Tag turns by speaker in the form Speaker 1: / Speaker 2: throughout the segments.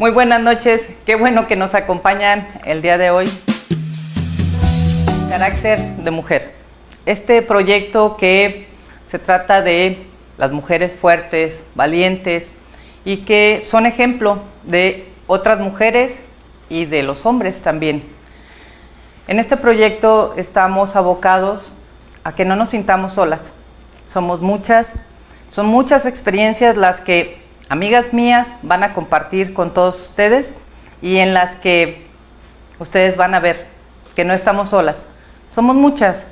Speaker 1: Muy buenas noches, qué bueno que nos acompañan el día de hoy. Carácter de mujer. Este proyecto que se trata de las mujeres fuertes, valientes y que son ejemplo de otras mujeres y de los hombres también. En este proyecto estamos abocados a que no nos sintamos solas. Somos muchas, son muchas experiencias las que amigas mías van a compartir con todos ustedes y en las que ustedes van a ver que no estamos solas. Somos muchas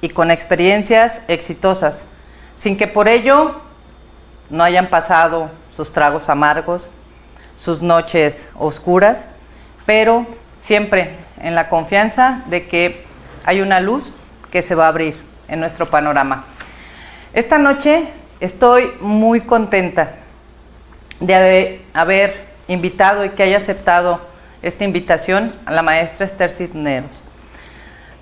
Speaker 1: y con experiencias exitosas, sin que por ello no hayan pasado sus tragos amargos, sus noches oscuras, pero siempre en la confianza de que hay una luz que se va a abrir en nuestro panorama. Esta noche estoy muy contenta de haber invitado y que haya aceptado esta invitación a la maestra Esther Cisneros.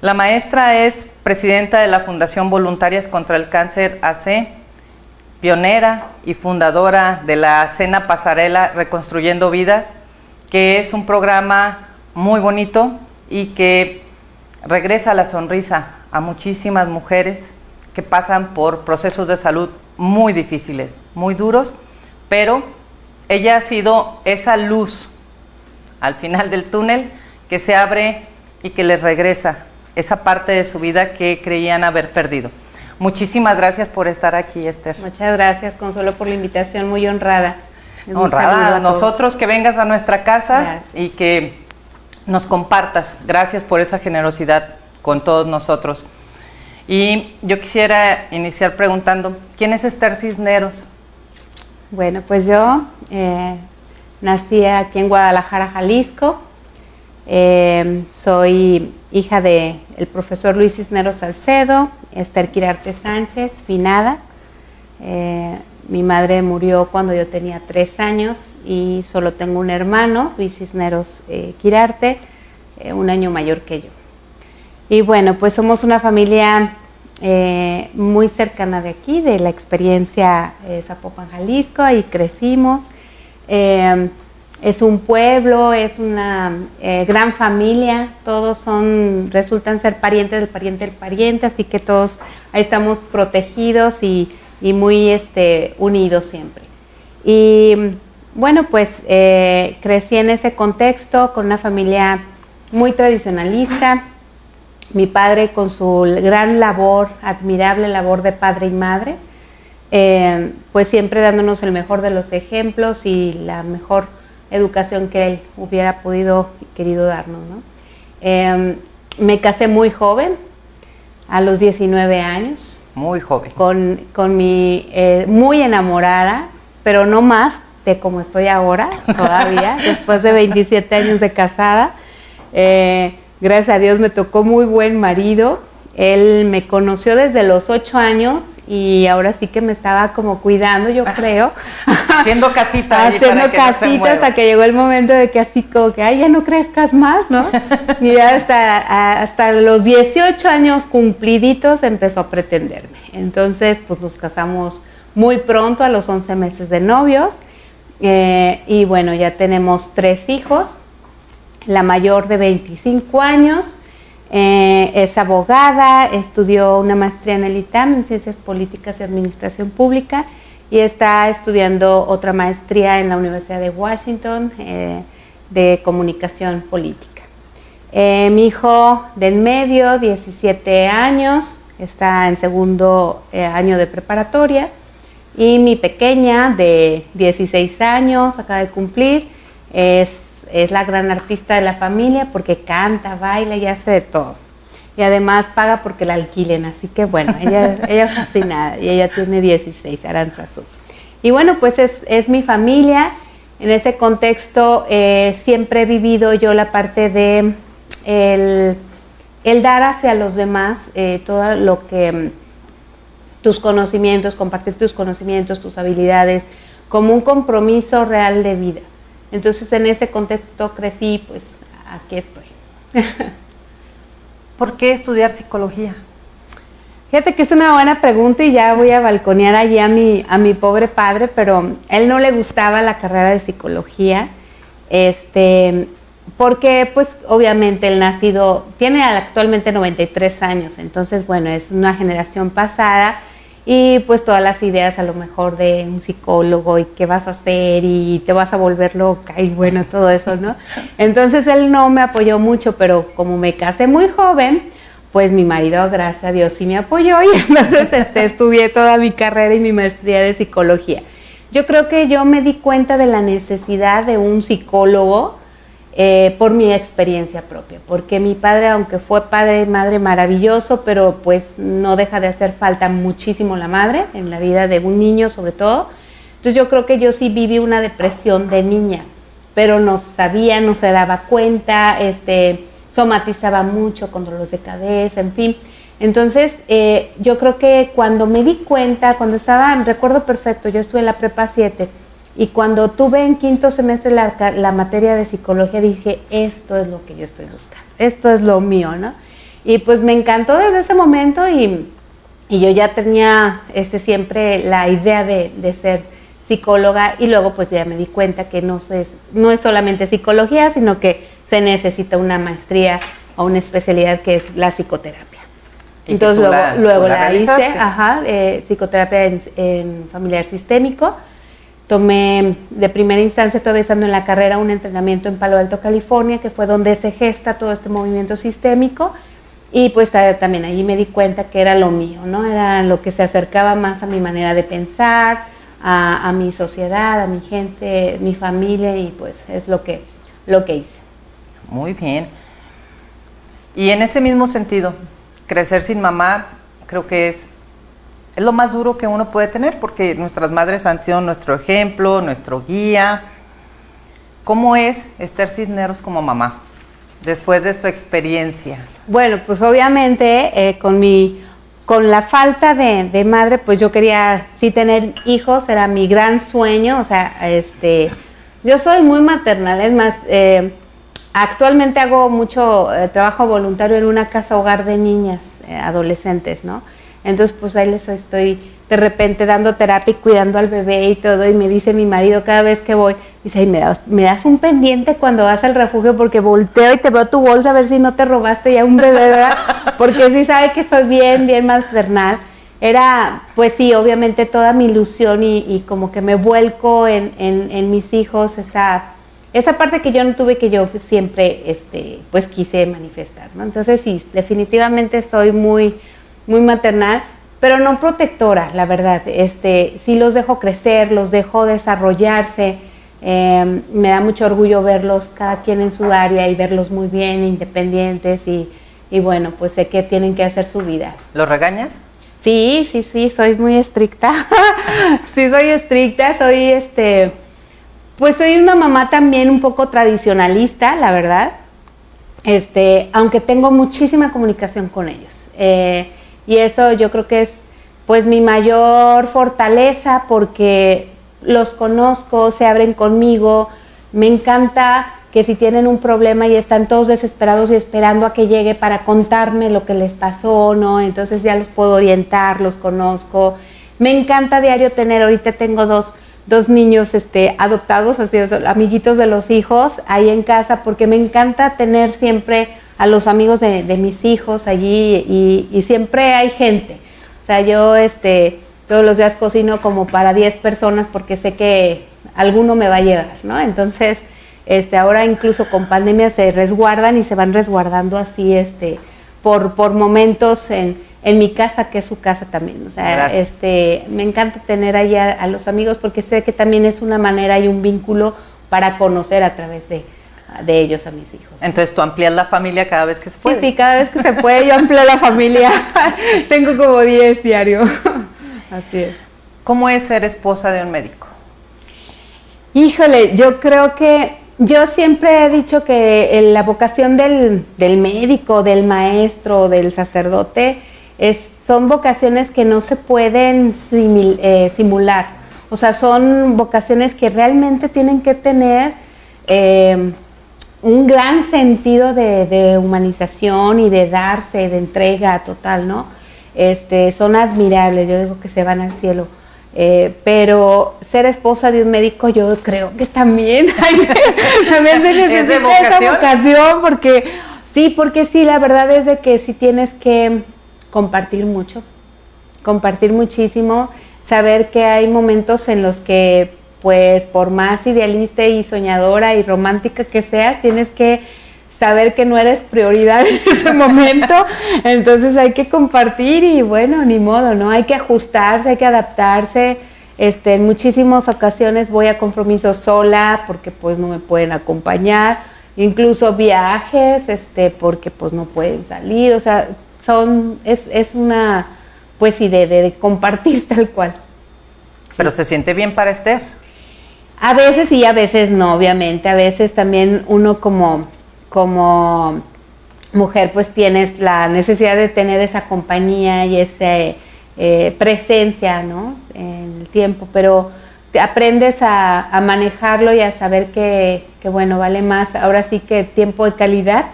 Speaker 1: La maestra es presidenta de la Fundación Voluntarias contra el Cáncer AC, pionera y fundadora de la Cena Pasarela Reconstruyendo Vidas, que es un programa muy bonito y que regresa la sonrisa a muchísimas mujeres que pasan por procesos de salud muy difíciles, muy duros, pero ella ha sido esa luz al final del túnel que se abre y que les regresa esa parte de su vida que creían haber perdido. Muchísimas gracias por estar aquí, Esther.
Speaker 2: Muchas gracias, Consuelo, por la invitación, muy honrada.
Speaker 1: honrada a nosotros que vengas a nuestra casa y que nos compartas. Gracias por esa generosidad con todos nosotros. Y yo quisiera iniciar preguntando, ¿quién es Esther Cisneros?
Speaker 2: Bueno, pues yo eh, nací aquí en Guadalajara, Jalisco. Eh, soy hija del el profesor Luis Cisneros Salcedo, Esther Quirarte Sánchez, finada. Eh, mi madre murió cuando yo tenía tres años y solo tengo un hermano, Luis Cisneros Quirarte, un año mayor que yo. Y bueno, pues somos una familia eh, muy cercana de aquí, de la experiencia eh, Zapopan, Jalisco, ahí crecimos. Eh, es un pueblo, es una gran familia, todos son, resultan ser parientes del pariente del pariente, así que todos ahí estamos protegidos y, y muy este, unidos siempre. Y bueno, pues crecí en ese contexto con una familia muy tradicionalista, mi padre con su gran labor, admirable labor de padre y madre, eh, pues siempre dándonos el mejor de los ejemplos y la mejor educación que él hubiera podido y querido darnos. Em, me casé muy joven, a los 19 años.
Speaker 1: Muy joven.
Speaker 2: Con, con mi, eh, muy enamorada, pero no más de como estoy ahora, todavía, después de 27 años de casada. Eh, Gracias a Dios me tocó muy buen marido. Él me conoció desde los ocho años y ahora sí que me estaba como cuidando, yo creo.
Speaker 1: Haciendo casita.
Speaker 2: Haciendo casita hasta que llegó el momento de que así como que, ay, ya no crezcas más, ¿no? y ya hasta, hasta los 18 años cumpliditos empezó a pretenderme. Entonces, pues nos casamos muy pronto, a los 11 meses de novios. Eh, y bueno, ya tenemos tres hijos la mayor de 25 años, eh, es abogada, estudió una maestría en el ITAM en Ciencias Políticas y Administración Pública y está estudiando otra maestría en la Universidad de Washington eh, de Comunicación Política. Eh, mi hijo del medio, 17 años, está en segundo año de preparatoria y mi pequeña de 16 años, acaba de cumplir, es es la gran artista de la familia porque canta, baila y hace de todo. Y además paga porque la alquilen, así que bueno, ella, ella es fascinada y ella tiene 16, Aranzazú. Y bueno, pues es, mi familia. En ese contexto eh, siempre he vivido yo la parte de el, dar hacia los demás eh, todo lo que mm, tus conocimientos, compartir tus conocimientos, tus habilidades, como un compromiso real de vida. Entonces en ese contexto crecí, pues aquí estoy.
Speaker 1: ¿Por qué estudiar psicología?
Speaker 2: Fíjate que es una buena pregunta y ya voy a balconear allí a mi, a mi pobre padre, pero él no le gustaba la carrera de psicología Este, porque pues obviamente el nacido tiene actualmente 93 años, entonces bueno, es una generación pasada y pues todas las ideas a lo mejor de un psicólogo y qué vas a hacer y te vas a volver loca y bueno, todo eso, ¿no? Entonces él no me apoyó mucho, pero como me casé muy joven, pues mi marido, gracias a Dios, sí me apoyó y entonces este, estudié toda mi carrera y mi maestría de psicología. Yo creo que yo me di cuenta de la necesidad de un psicólogo eh, por mi experiencia propia, porque mi padre, aunque fue padre madre maravilloso, pero pues no deja de hacer falta muchísimo la madre en la vida de un niño sobre todo. Entonces yo creo que yo sí viví una depresión de niña, pero no sabía, no se daba cuenta, este, somatizaba mucho con dolores de cabeza, en fin. Entonces, eh, yo creo que cuando me di cuenta, cuando estaba, recuerdo perfecto, yo estuve en la prepa 7 y cuando tuve en quinto semestre la, materia de psicología, dije, esto es lo que yo estoy buscando, esto es lo mío, ¿no? Y pues me encantó desde ese momento y, yo ya tenía este, siempre la idea de, de, ser psicóloga y luego pues ya me di cuenta que no, es, no es solamente psicología, sino que se necesita una maestría o una especialidad que es la psicoterapia. Entonces luego, la, luego la, hice, ajá, eh, psicoterapia en, familiar sistémico. Tomé de primera instancia, todavía estando en la carrera, un entrenamiento en Palo Alto, California, que fue donde se gesta todo este movimiento sistémico. Y pues también allí me di cuenta que era lo mío, ¿no? Era lo que se acercaba más a mi manera de pensar, a, mi sociedad, a mi gente, mi familia, y pues es lo que, lo que hice.
Speaker 1: Muy bien. Y en ese mismo sentido, crecer sin mamá creo que es, es lo más duro que uno puede tener porque nuestras madres han sido nuestro ejemplo, nuestro guía. ¿Cómo es Esther Cisneros como mamá después de su experiencia?
Speaker 2: Bueno, pues obviamente eh, con mi con la falta de, madre, pues yo quería sí tener hijos, era mi gran sueño, o sea, este, yo soy muy maternal, es más, eh, Actualmente hago mucho eh, trabajo voluntario en una casa hogar de niñas, adolescentes, ¿no? Entonces, pues ahí les estoy de repente dando terapia y cuidando al bebé y todo, y me dice mi marido cada vez que voy, dice, me das, me das un pendiente cuando vas al refugio porque volteo y te veo tu bolsa a ver si no te robaste ya un bebé, ¿verdad? Porque sí sabe que soy bien, bien maternal. Era, pues sí, obviamente toda mi ilusión y, como que me vuelco en, en mis hijos, esa esa parte que yo no tuve que yo siempre este pues quise manifestar ¿no? entonces sí definitivamente soy muy muy maternal pero no protectora la verdad este sí los dejo crecer los dejo desarrollarse em, me da mucho orgullo verlos cada quien en su área y verlos muy bien independientes y, y bueno pues sé que tienen que hacer su vida
Speaker 1: ¿los regañas?
Speaker 2: Sí, sí, sí, soy muy estricta. sí, soy estricta, soy este pues soy una mamá también un poco tradicionalista, la verdad. Este, aunque tengo muchísima comunicación con ellos. Eh, y eso yo creo que es pues mi mayor fortaleza porque los conozco, se abren conmigo, me encanta que si tienen un problema y están todos desesperados y esperando a que llegue para contarme lo que les pasó, ¿no? Entonces ya los puedo orientar, los conozco. Me encanta diario tener, ahorita tengo dos dos niños este, adoptados, así, amiguitos de los hijos, ahí en casa, porque me encanta tener siempre a los amigos de, mis hijos allí y, siempre hay gente. O sea, yo este, todos los días cocino como para 10 personas porque sé que alguno me va a llegar, ¿no? Entonces, este, ahora incluso con pandemia se resguardan y se van resguardando así este, por, por momentos en en mi casa, que es su casa también. O sea, este, me encanta tener ahí a, los amigos porque sé que también es una manera y un vínculo para conocer a través de, ellos a mis hijos.
Speaker 1: Entonces tú amplías la familia cada vez que se puede.
Speaker 2: Sí, sí, cada vez que se puede yo amplío la familia. Tengo como 10 diarios. Así es.
Speaker 1: ¿Cómo es ser esposa de un médico?
Speaker 2: Híjole, yo creo que yo siempre he dicho que la vocación del, del médico, del maestro, del sacerdote, son vocaciones que no se pueden eh, simular. O sea, son vocaciones que realmente tienen que tener eh, un gran sentido de, humanización y de darse, de entrega total, ¿no? Este, son admirables, yo digo que se van al cielo. Eh, pero ser esposa de un médico yo creo que también, también se necesita esa vocación porque sí, porque sí, la verdad es de que sí tienes que compartir mucho, compartir muchísimo, saber que hay momentos en los que pues por más idealista y soñadora y romántica que seas, tienes que saber que no eres prioridad en ese momento, entonces hay que compartir y bueno, ni modo, ¿no? Hay que ajustarse, hay que adaptarse. Este, en muchísimas ocasiones voy a compromisos sola porque pues no me pueden acompañar, incluso viajes, este, porque pues no pueden salir, o sea, son, es, es una pues idea de, compartir tal cual.
Speaker 1: Pero se siente bien para Esther.
Speaker 2: A veces sí, a veces no, obviamente. A veces también uno como, como mujer pues tienes la necesidad de tener esa compañía y esa eh, presencia ¿no? en el tiempo, pero te aprendes a, manejarlo y a saber que, bueno, vale más ahora sí que tiempo de calidad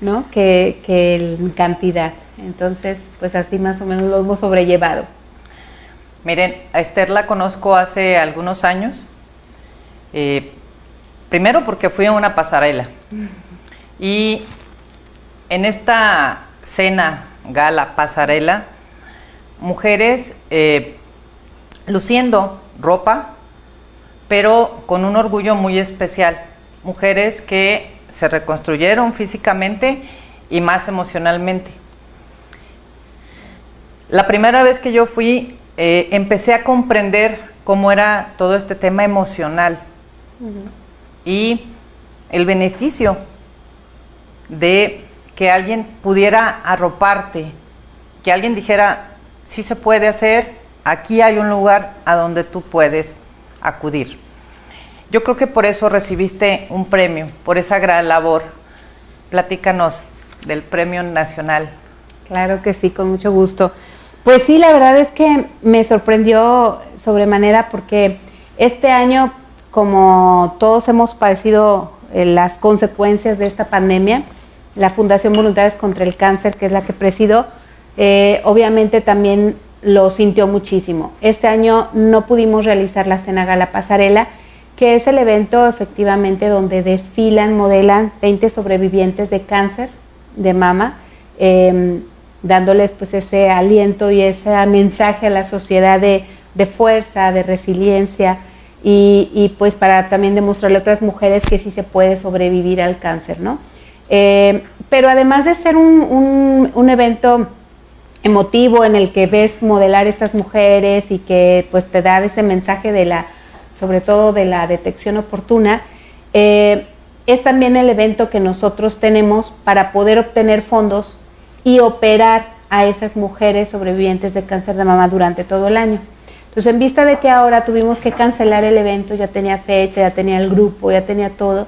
Speaker 2: ¿no? que, que cantidad. Entonces, pues así más o menos lo hemos sobrellevado.
Speaker 1: Miren, a Esther la conozco hace algunos años. Eh, primero porque fui a una pasarela. Y en esta cena, gala, pasarela, mujeres eh, luciendo ropa, pero con un orgullo muy especial. Mujeres que se reconstruyeron físicamente y más emocionalmente. La primera vez que yo fui, eh, empecé a comprender cómo era todo este tema emocional y el beneficio de que alguien pudiera arroparte, que alguien dijera, sí se puede hacer, aquí hay un lugar a donde tú puedes acudir. Yo creo que por eso recibiste un premio, por esa gran labor. Platícanos del Premio Nacional.
Speaker 2: Claro que sí, con mucho gusto. Pues sí, la verdad es que me sorprendió sobremanera porque este año, como todos hemos padecido eh, las consecuencias de esta pandemia, la Fundación Voluntarios contra el Cáncer, que es la que presido, eh, obviamente también lo sintió muchísimo. Este año no pudimos realizar la Cena Gala Pasarela, que es el evento efectivamente donde desfilan, modelan 20 sobrevivientes de cáncer de mama. Em, dándoles pues ese aliento y ese mensaje a la sociedad de, fuerza, de resiliencia y, pues para también demostrarle a otras mujeres que sí se puede sobrevivir al cáncer, ¿no? Eh, pero además de ser un, un, evento emotivo en el que ves modelar estas mujeres y que pues te da ese mensaje de la, sobre todo de la detección oportuna, eh, es también el evento que nosotros tenemos para poder obtener fondos y operar a esas mujeres sobrevivientes de cáncer de mama durante todo el año. Entonces, en vista de que ahora tuvimos que cancelar el evento, ya tenía fecha, ya tenía el grupo, ya tenía todo,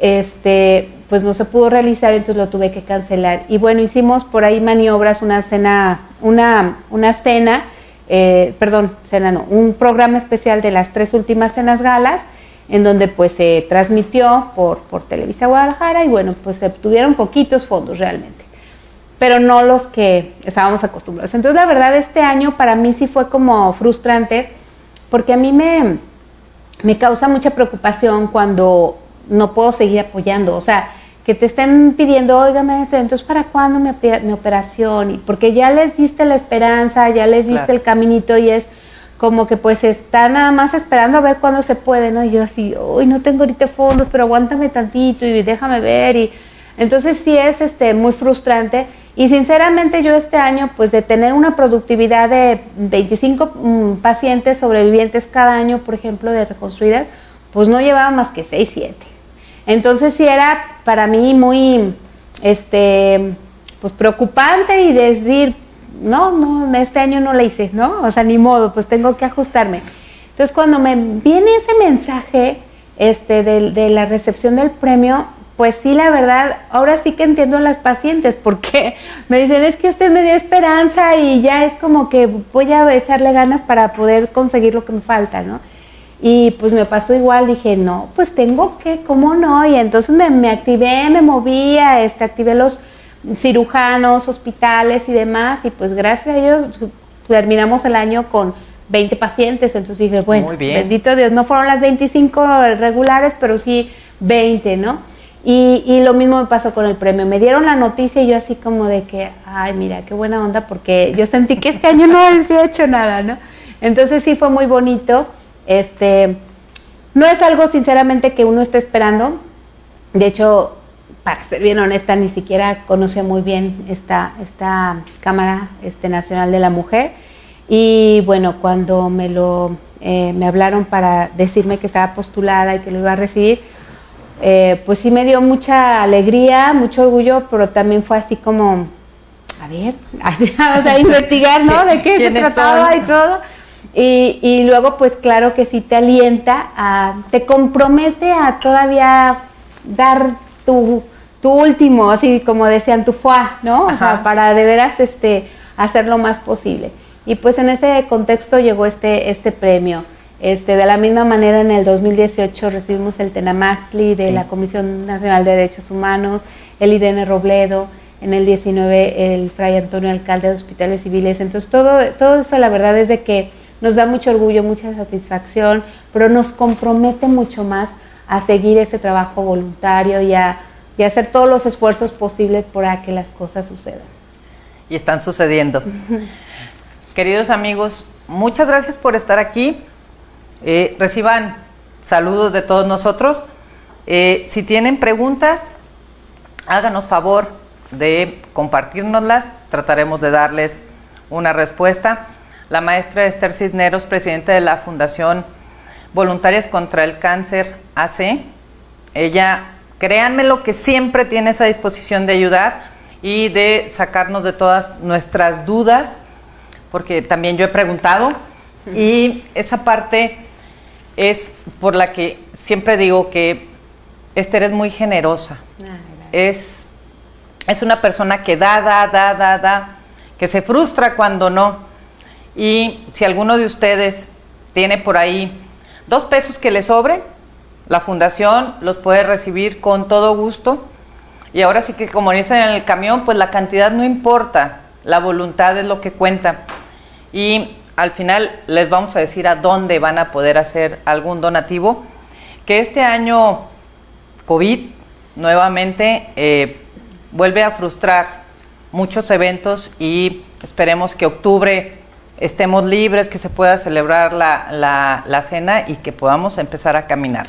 Speaker 2: este, pues no se pudo realizar, entonces lo tuve que cancelar. Y bueno, hicimos por ahí maniobras, una cena, una, una cena, eh, perdón, cena no, un programa especial de las tres últimas cenas galas, en donde pues se transmitió por, por Televisa Guadalajara y bueno, pues se obtuvieron poquitos fondos realmente pero no los que estábamos acostumbrados. Entonces, la verdad, este año para mí sí fue como frustrante, porque a mí me, me causa mucha preocupación cuando no puedo seguir apoyando. O sea, que te estén pidiendo, oígame, entonces, ¿para cuándo mi, mi operación? Y porque ya les diste la esperanza, ya les diste el caminito y es como que pues están nada más esperando a ver cuándo se puede, ¿no? Y yo así, uy, no tengo ahorita fondos, pero aguántame tantito y déjame ver. Y entonces sí es este, muy frustrante y sinceramente yo este año, pues de tener una productividad de 25 mm, pacientes sobrevivientes cada año, por ejemplo, de reconstruidas, pues no llevaba más que 6, 7. Entonces sí era para mí muy, este, pues preocupante y decir, no, no, este año no la hice, ¿no? O sea, ni modo, pues tengo que ajustarme. Entonces cuando me viene ese mensaje este, de, de la recepción del premio, pues sí, la verdad, ahora sí que entiendo a las pacientes, porque me dicen, es que usted me dio esperanza y ya es como que voy a echarle ganas para poder conseguir lo que me falta, ¿no? Y pues me pasó igual, dije, no, pues tengo que, ¿cómo no? Y entonces me, activé, me movía, este, activé los cirujanos, hospitales y demás, y pues gracias a ellos terminamos el año con 20 pacientes, entonces dije, bueno, bendito Dios, no fueron las 25 regulares, pero sí 20, ¿no? Y, y, lo mismo me pasó con el premio. Me dieron la noticia y yo así como de que, ay, mira, qué buena onda, porque yo sentí que este año no había hecho nada, ¿no? Entonces sí fue muy bonito. Este, no es algo sinceramente que uno esté esperando. De hecho, para ser bien honesta, ni siquiera conocía muy bien esta, esta Cámara este, Nacional de la Mujer. Y bueno, cuando me lo eh, me hablaron para decirme que estaba postulada y que lo iba a recibir, eh, pues sí me dio mucha alegría, mucho orgullo, pero también fue así como, a ver, vamos a investigar, ¿no? de qué se trataba y todo. Y, y, luego, pues claro que sí te alienta, a, te compromete a todavía dar tu, tu último, así como decían, tu fuá, ¿no? O sea, para de veras este, hacer lo más posible. Y pues en ese contexto llegó este, este premio. Este, de la misma manera, en el 2018 recibimos el Tenamaxli de la Comisión Nacional de Derechos Humanos, el Irene Robledo, en el 19 el Fray Antonio Alcalde de Hospitales Civiles. Entonces, todo, todo eso la verdad es de que nos da mucho orgullo, mucha satisfacción, pero nos compromete mucho más a seguir este trabajo voluntario y a, y hacer todos los esfuerzos posibles para que las cosas sucedan.
Speaker 1: Y están sucediendo. Queridos amigos, muchas gracias por estar aquí. Eh, reciban saludos de todos nosotros. Eh, si tienen preguntas, háganos favor de compartirnoslas. Trataremos de darles una respuesta. La maestra Esther Cisneros, presidenta de la Fundación Voluntarias contra el Cáncer AC, ella, créanme lo que siempre tiene esa disposición de ayudar y de sacarnos de todas nuestras dudas, porque también yo he preguntado y esa parte es por la que siempre digo que Esther es muy generosa. Ah, es, es una persona que da, da, da, da, da, que se frustra cuando no. Y si alguno de ustedes tiene por ahí dos pesos que le sobren, la fundación los puede recibir con todo gusto. Y ahora sí que como dicen en el camión, pues la cantidad no importa, la voluntad es lo que cuenta. Y al final les vamos a decir a dónde van a poder hacer algún donativo. Que este año COVID nuevamente eh, vuelve a frustrar muchos eventos y esperemos que octubre estemos libres, que se pueda celebrar la, la, cena y que podamos empezar a caminar.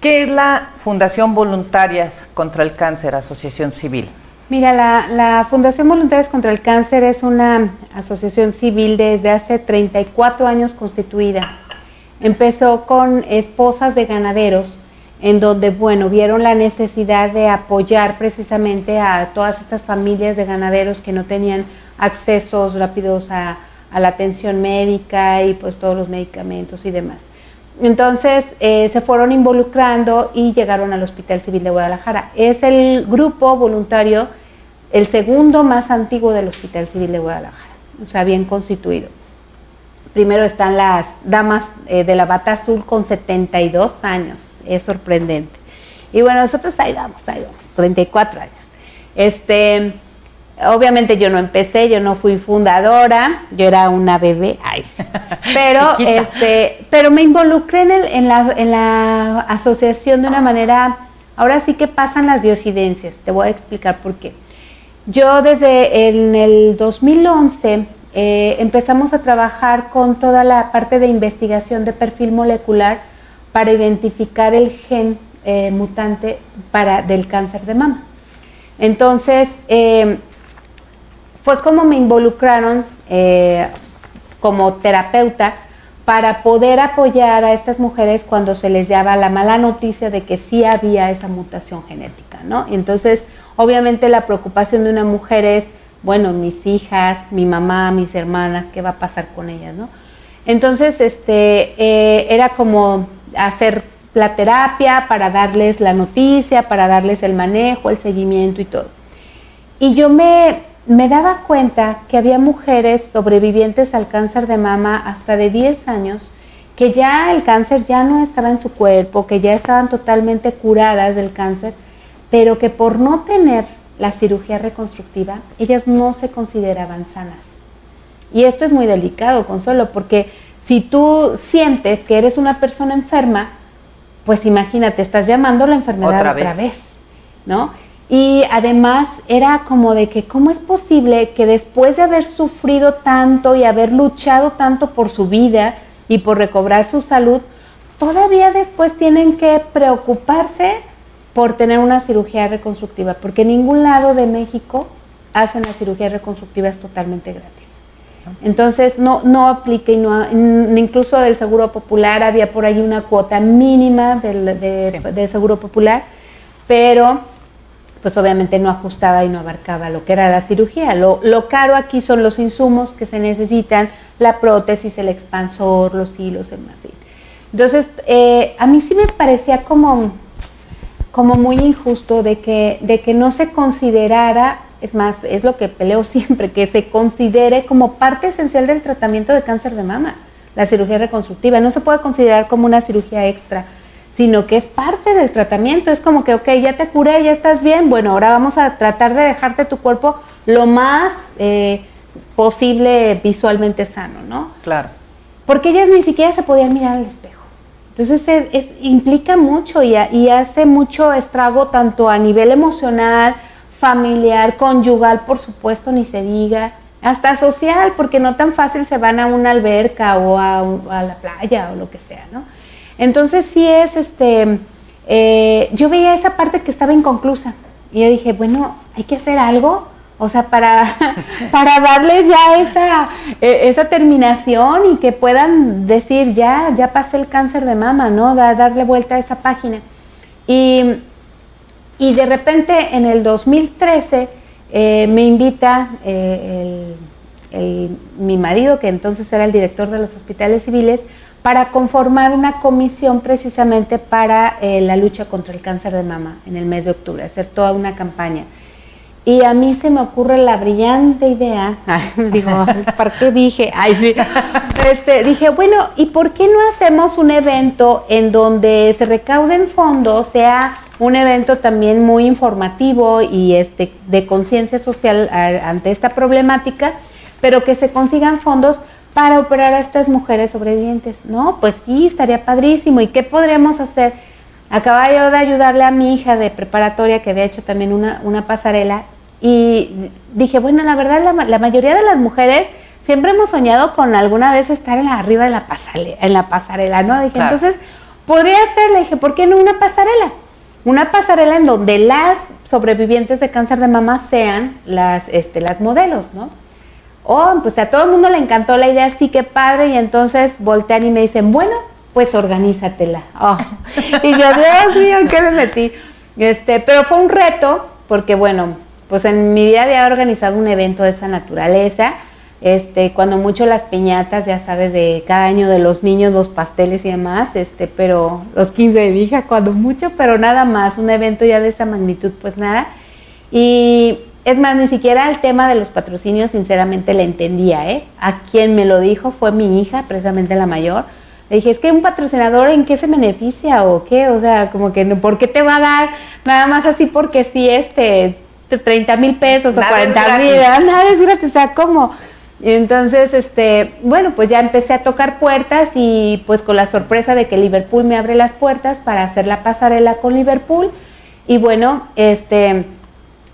Speaker 1: ¿Qué es la Fundación Voluntarias contra el Cáncer, Asociación Civil?
Speaker 2: Mira, la, Fundación Voluntarias contra el Cáncer es una asociación civil desde hace 34 años constituida. Empezó con esposas de ganaderos, en donde, bueno, vieron la necesidad de apoyar precisamente a todas estas familias de ganaderos que no tenían accesos rápidos a, a la atención médica y pues todos los medicamentos y demás. Entonces eh, se fueron involucrando y llegaron al Hospital Civil de Guadalajara. Es el grupo voluntario, el segundo más antiguo del Hospital Civil de Guadalajara, o sea, bien constituido. Primero están las damas eh, de la bata azul con 72 años, es sorprendente. Y bueno, nosotros ahí vamos, ahí vamos, 34 años. Este, Obviamente yo no empecé, yo no fui fundadora, yo era una bebé, pero este, pero me involucré en, el, en, la, en la asociación de una manera, ahora sí que pasan las diosidencias, te voy a explicar por qué. Yo desde en el 2011 eh, empezamos a trabajar con toda la parte de investigación de perfil molecular para identificar el gen eh, mutante para, del cáncer de mama. Entonces, eh, fue como me involucraron eh, como terapeuta para poder apoyar a estas mujeres cuando se les daba la mala noticia de que sí había esa mutación genética, ¿no? Entonces, obviamente la preocupación de una mujer es, bueno, mis hijas, mi mamá, mis hermanas, ¿qué va a pasar con ellas, no? Entonces, este, eh, era como hacer la terapia para darles la noticia, para darles el manejo, el seguimiento y todo. Y yo me, me daba cuenta que había mujeres sobrevivientes al cáncer de mama hasta de 10 años que ya el cáncer ya no estaba en su cuerpo, que ya estaban totalmente curadas del cáncer, pero que por no tener la cirugía reconstructiva, ellas no se consideraban sanas. Y esto es muy delicado, Consuelo, porque si tú sientes que eres una persona enferma, pues imagínate, estás llamando la enfermedad otra, otra vez, ¿no? Y además era como de que, ¿cómo es posible que después de haber sufrido tanto y haber luchado tanto por su vida y por recobrar su salud, todavía después tienen que preocuparse por tener una cirugía reconstructiva? Porque en ningún lado de México hacen las cirugías reconstructivas totalmente gratis. Entonces no, no aplica y no, incluso del Seguro Popular había por ahí una cuota mínima del, del Seguro Popular, pero pues obviamente no ajustaba y no abarcaba lo que era la cirugía. Lo, caro aquí son los insumos que se necesitan, la prótesis, el expansor, los hilos, en marfil. Entonces, eh, a mí sí me parecía como, como muy injusto de que, de que no se considerara, es más, es lo que peleo siempre, que se considere como parte esencial del tratamiento de cáncer de mama, la cirugía reconstructiva. No se puede considerar como una cirugía extra sino que es parte del tratamiento. Es como que, ok, ya te curé, ya estás bien, bueno, ahora vamos a tratar de dejarte tu cuerpo lo más eh, posible visualmente sano, ¿no?
Speaker 1: Claro.
Speaker 2: Porque ellas ni siquiera se podían mirar al espejo. Entonces es, implica mucho y, y hace mucho estrago tanto a nivel emocional, familiar, conyugal, por supuesto, ni se diga, hasta social, porque no tan fácil se van a una alberca o a, a la playa o lo que sea, ¿no? Entonces sí es, este, eh, yo veía esa parte que estaba inconclusa y yo dije, bueno, hay que hacer algo, o sea, para, para darles ya esa, e, esa terminación y que puedan decir, ya, ya pasé el cáncer de mama, ¿no? darle vuelta a esa página. Y, de repente en el 2013 eh, me invita eh, mi marido, que entonces era el director de los hospitales civiles, para conformar una comisión precisamente para eh, la lucha contra el cáncer de mama en el mes de octubre, hacer toda una campaña. Y a mí se me ocurre la brillante idea, digo, ¿para qué dije? Ay, sí. Este, dije, bueno, ¿y por qué no hacemos un evento en donde se recauden fondos, sea un evento también muy informativo y este, de conciencia social ante esta problemática, pero que se consigan fondos para operar a estas mujeres sobrevivientes. No, pues sí, estaría padrísimo. ¿Y qué podríamos hacer? Acababa yo de ayudarle a mi hija de preparatoria que había hecho también una, una pasarela y dije, bueno, la verdad la, mayoría de las mujeres siempre hemos soñado con alguna vez estar en la, arriba de la pasarela, en la pasarela, ¿no? Dije, entonces, podría ser, le dije, ¿por qué no una pasarela? Una pasarela en donde las sobrevivientes de cáncer de mama sean las, este, las modelos, ¿no? Oh, pues a todo el mundo le encantó la idea, sí que padre, y entonces voltean y me dicen, bueno, pues organízatela. Oh. Y yo, Dios mío, ¿qué me metí? Este, pero fue un reto, porque bueno, pues en mi vida había organizado un evento de esa naturaleza. Este, cuando mucho las piñatas, ya sabes, de cada año de los niños, los pasteles y demás, este, pero los 15 de mi hija, cuando mucho, pero nada más, un evento ya de esa magnitud, pues nada. Y es más, ni siquiera el tema de los patrocinios, sinceramente, le entendía, ¿eh? A quien me lo dijo fue mi hija, precisamente la mayor. Le dije, es que un patrocinador, ¿en qué se beneficia o qué? O sea, como que, ¿por qué te va a dar nada más así porque sí, este, 30 mil pesos o 40 mil? Nada es gratis, o sea, ¿cómo? Entonces, este, bueno, pues ya empecé a tocar puertas y pues con la sorpresa de que Liverpool me abre las puertas para hacer la pasarela con Liverpool. Y bueno, este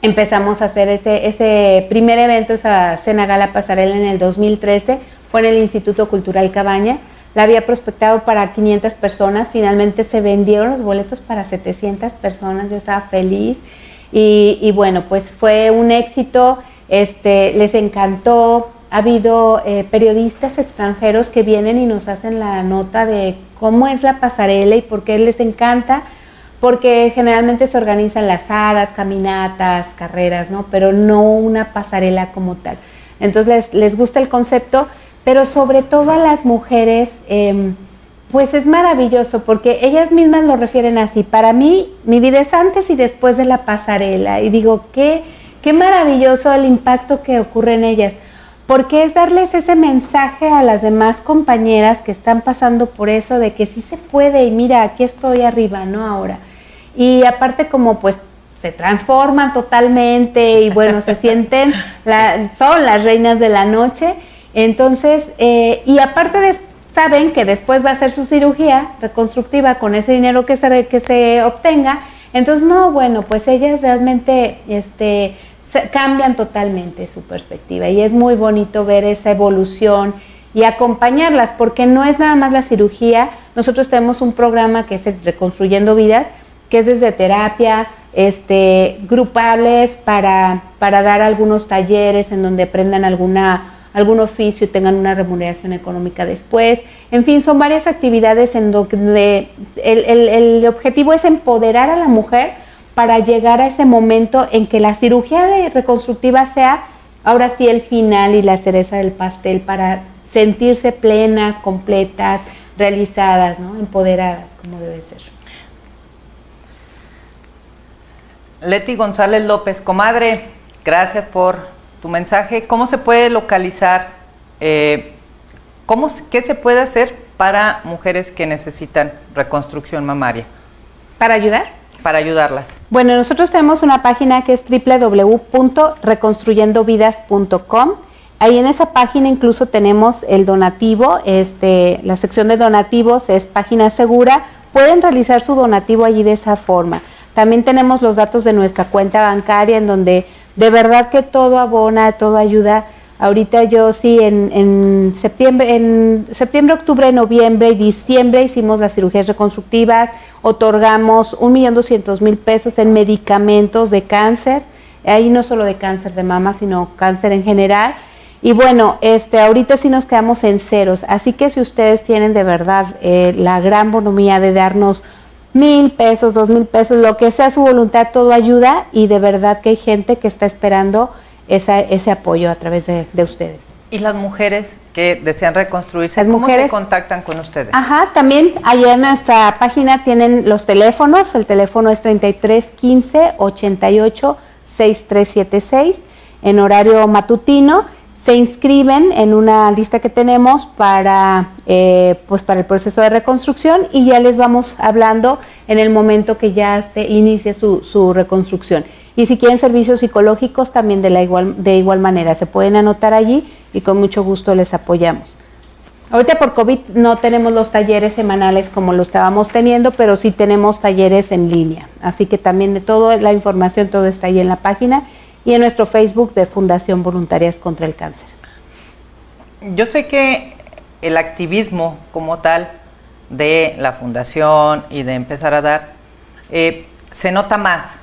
Speaker 2: empezamos a hacer ese, ese primer evento, esa cena gala pasarela en el 2013, fue en el Instituto Cultural Cabaña. La había prospectado para 500 personas, finalmente se vendieron los boletos para 700 personas, yo estaba feliz. Y, bueno, pues fue un éxito, este, les encantó, ha habido eh, periodistas extranjeros que vienen y nos hacen la nota de cómo es la pasarela y por qué les encanta porque generalmente se organizan lazadas, caminatas, carreras, ¿no? Pero no una pasarela como tal. Entonces les, gusta el concepto, pero sobre todo a las mujeres, em, pues es maravilloso porque ellas mismas lo refieren así. Para mí, mi vida es antes y después de la pasarela. Y digo, qué, qué maravilloso el impacto que ocurre en ellas. Porque es darles ese mensaje a las demás compañeras que están pasando por eso de que sí se puede y mira, aquí estoy arriba, ¿no? Ahora. Y aparte como pues se transforman totalmente y bueno, se sienten, son las reinas de la noche. Entonces, eh, y aparte de, saben que después va a ser su cirugía reconstructiva con ese dinero que se, que se obtenga. Entonces, no, bueno, pues ellas realmente este, cambian totalmente su perspectiva y es muy bonito ver esa evolución y acompañarlas, porque no es nada más la cirugía. Nosotros tenemos un programa que es Reconstruyendo Vidas, que es desde terapia, este, grupales para, para dar algunos talleres en donde aprendan alguna algún oficio y tengan una remuneración económica después. En fin, son varias actividades en donde el, objetivo es empoderar a la mujer para llegar a ese momento en que la cirugía de reconstructiva sea ahora sí el final y la cereza del pastel para sentirse plenas, completas, realizadas, ¿no? empoderadas, como debe ser.
Speaker 1: Leti González López, comadre, gracias por tu mensaje, ¿cómo se puede localizar? Eh, ¿cómo, ¿Qué se puede hacer para mujeres que necesitan reconstrucción mamaria?
Speaker 2: ¿Para ayudar?
Speaker 1: Para ayudarlas.
Speaker 2: Bueno, nosotros tenemos una página que es www.reconstruyendovidas.com. Ahí en esa página incluso tenemos el donativo, este, la sección de donativos es página segura. Pueden realizar su donativo allí de esa forma. También tenemos los datos de nuestra cuenta bancaria en donde de verdad que todo abona, todo ayuda. Ahorita yo sí, en, septiembre, en septiembre, octubre, noviembre y diciembre hicimos las cirugías reconstructivas, otorgamos un millón doscientos mil pesos en medicamentos de cáncer, ahí no solo de cáncer de mama, sino cáncer en general. Y bueno, este, ahorita sí nos quedamos en ceros, así que si ustedes tienen de verdad eh, la gran bonomía de darnos mil pesos, dos mil pesos, lo que sea su voluntad, todo ayuda y de verdad que hay gente que está esperando ese apoyo a través de, ustedes.
Speaker 1: ¿Y las mujeres que desean reconstruirse, cómo se contactan con ustedes?
Speaker 2: Ajá, también allá en nuestra página tienen los teléfonos, el teléfono es 33 15 88 6376 en horario matutino se inscriben en una lista que tenemos para, eh, pues para el proceso de reconstrucción y ya les vamos hablando en el momento que ya se inicie su, su reconstrucción. Y si quieren servicios psicológicos, también de, la igual, de igual manera, se pueden anotar allí y con mucho gusto les apoyamos. Ahorita por COVID no tenemos los talleres semanales como lo estábamos teniendo, pero sí tenemos talleres en línea. Así que también de toda la información, todo está ahí en la página y en nuestro Facebook de Fundación Voluntarias contra el Cáncer.
Speaker 1: Yo sé que el activismo como tal de la fundación y de empezar a dar eh, se nota más,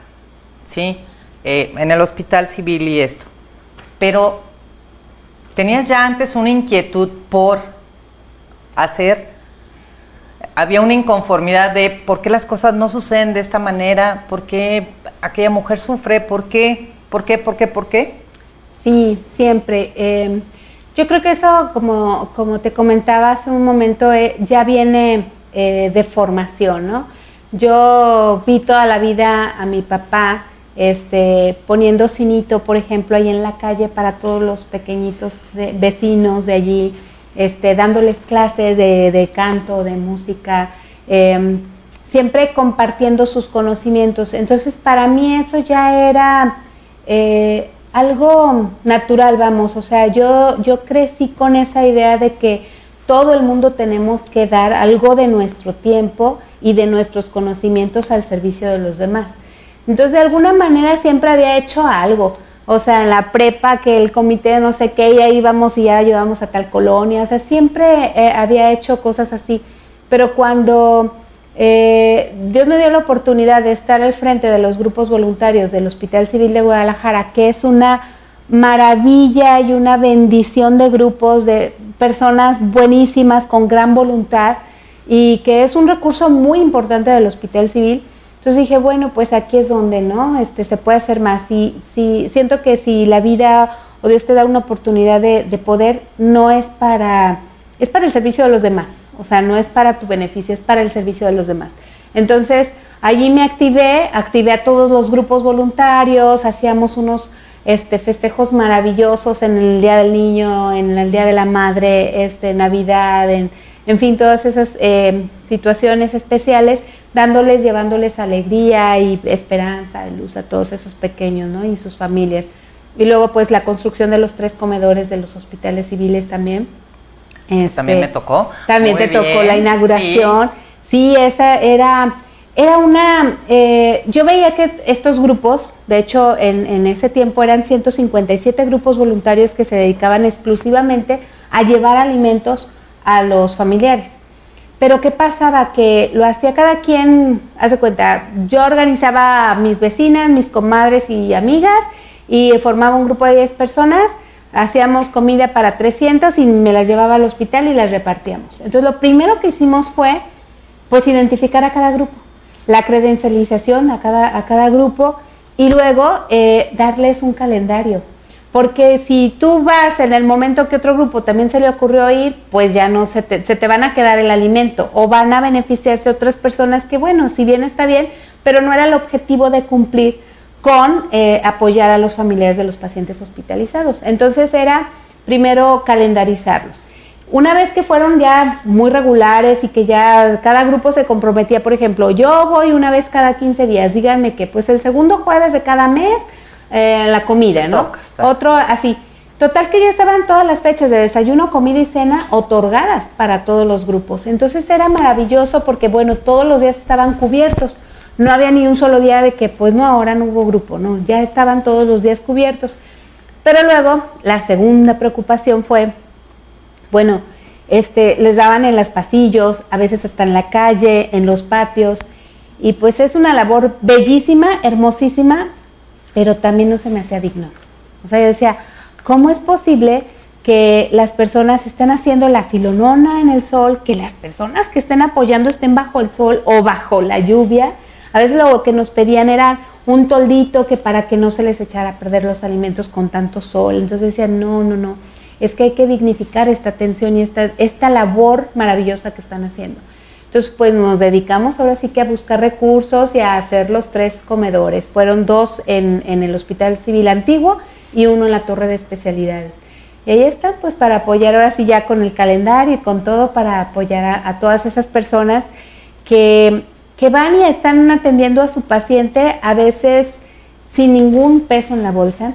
Speaker 1: ¿sí? Eh, en el hospital civil y esto. Pero tenías ya antes una inquietud por hacer, había una inconformidad de por qué las cosas no suceden de esta manera, por qué aquella mujer sufre, por qué ¿Por qué? ¿Por qué? ¿Por qué?
Speaker 2: Sí, siempre. Em, yo creo que eso, como, como te comentaba hace un momento, eh, ya viene eh, de formación, ¿no? Yo vi toda la vida a mi papá este, poniendo cinito, por ejemplo, ahí en la calle para todos los pequeñitos vecinos de allí, este, dándoles clases de, canto, de música, em, siempre compartiendo sus conocimientos. Entonces, para mí eso ya era eh, algo natural, vamos, o sea, yo, yo crecí con esa idea de que todo el mundo tenemos que dar algo de nuestro tiempo y de nuestros conocimientos al servicio de los demás. Entonces, de alguna manera siempre había hecho algo. O sea, en la prepa, que el comité no sé qué, y ahí íbamos y ya llevamos a tal colonia. O sea, siempre eh, había hecho cosas así. Pero cuando eh, Dios me dio la oportunidad de estar al frente de los grupos voluntarios del Hospital Civil de Guadalajara, que es una maravilla y una bendición de grupos de personas buenísimas con gran voluntad y que es un recurso muy importante del Hospital Civil. Entonces dije, bueno, pues aquí es donde, ¿no? Este, se puede hacer más. Y, si, siento que si la vida o Dios te da una oportunidad de, de poder, no es para, es para el servicio de los demás o sea, no es para tu beneficio, es para el servicio de los demás. Entonces, allí me activé, activé a todos los grupos voluntarios, hacíamos unos este, festejos maravillosos en el Día del Niño, en el Día de la Madre, este, Navidad, en, fin, todas esas eh, situaciones especiales dándoles, llevándoles alegría y esperanza, luz a todos esos pequeños, ¿no? Y sus familias. Y luego, pues, la construcción de los tres comedores de los hospitales civiles también.
Speaker 1: también me tocó.
Speaker 2: También te tocó la inauguración. Sí. esa era, era una, eh, yo veía que estos grupos, de hecho, en, en ese tiempo eran 157 grupos voluntarios que se dedicaban exclusivamente a llevar alimentos a los familiares. Pero ¿qué pasaba? Que lo hacía cada quien, haz de cuenta, yo organizaba a mis vecinas, mis comadres y amigas y formaba un grupo de 10 personas, hacíamos comida para 300 y me las llevaba al hospital y las repartíamos. Entonces lo primero que hicimos fue pues identificar a cada grupo, la credencialización a cada, a cada grupo y luego eh, darles un calendario porque si tú vas en el momento que otro grupo también se le ocurrió ir, pues ya no se te, van a quedar el alimento o van a beneficiarse otras personas que, bueno, si bien está bien, pero no era el objetivo de cumplir con eh, apoyar a los familiares de los pacientes hospitalizados. Entonces era primero calendarizarlos. Una vez que fueron ya muy regulares y que ya cada grupo se comprometía, por ejemplo, yo voy una vez cada 15 días, díganme que pues el segundo jueves de cada mes eh, la comida, ¿no? Otro así. Total que ya estaban todas las fechas de desayuno, comida y cena otorgadas para todos los grupos. Entonces era maravilloso porque, bueno, todos los días estaban cubiertos. No había ni un solo día de que, pues no, ahora no hubo grupo, no, ya estaban todos los días cubiertos. Pero luego la segunda preocupación fue, bueno, este, les daban en los pasillos, a veces hasta en la calle, en los patios, y pues es una labor bellísima, hermosísima, pero también no se me hacía digno. O sea, yo decía, ¿cómo es posible que las personas estén haciendo la filonona en el sol, que las personas que estén apoyando estén bajo el sol o bajo la lluvia? A veces lo que nos pedían era un toldito que para que no se les echara a perder los alimentos con tanto sol. Entonces decían, no, no, no, es que hay que dignificar esta atención y esta, esta labor maravillosa que están haciendo. Entonces, pues nos dedicamos ahora sí que a buscar recursos y a hacer los tres comedores. Fueron dos en, el Hospital Civil Antiguo y uno en la Torre de Especialidades. Y ahí están, pues para apoyar ahora sí ya con el calendario y con todo para apoyar a, todas esas personas que, que van y están atendiendo a su paciente a veces sin ningún peso en la bolsa.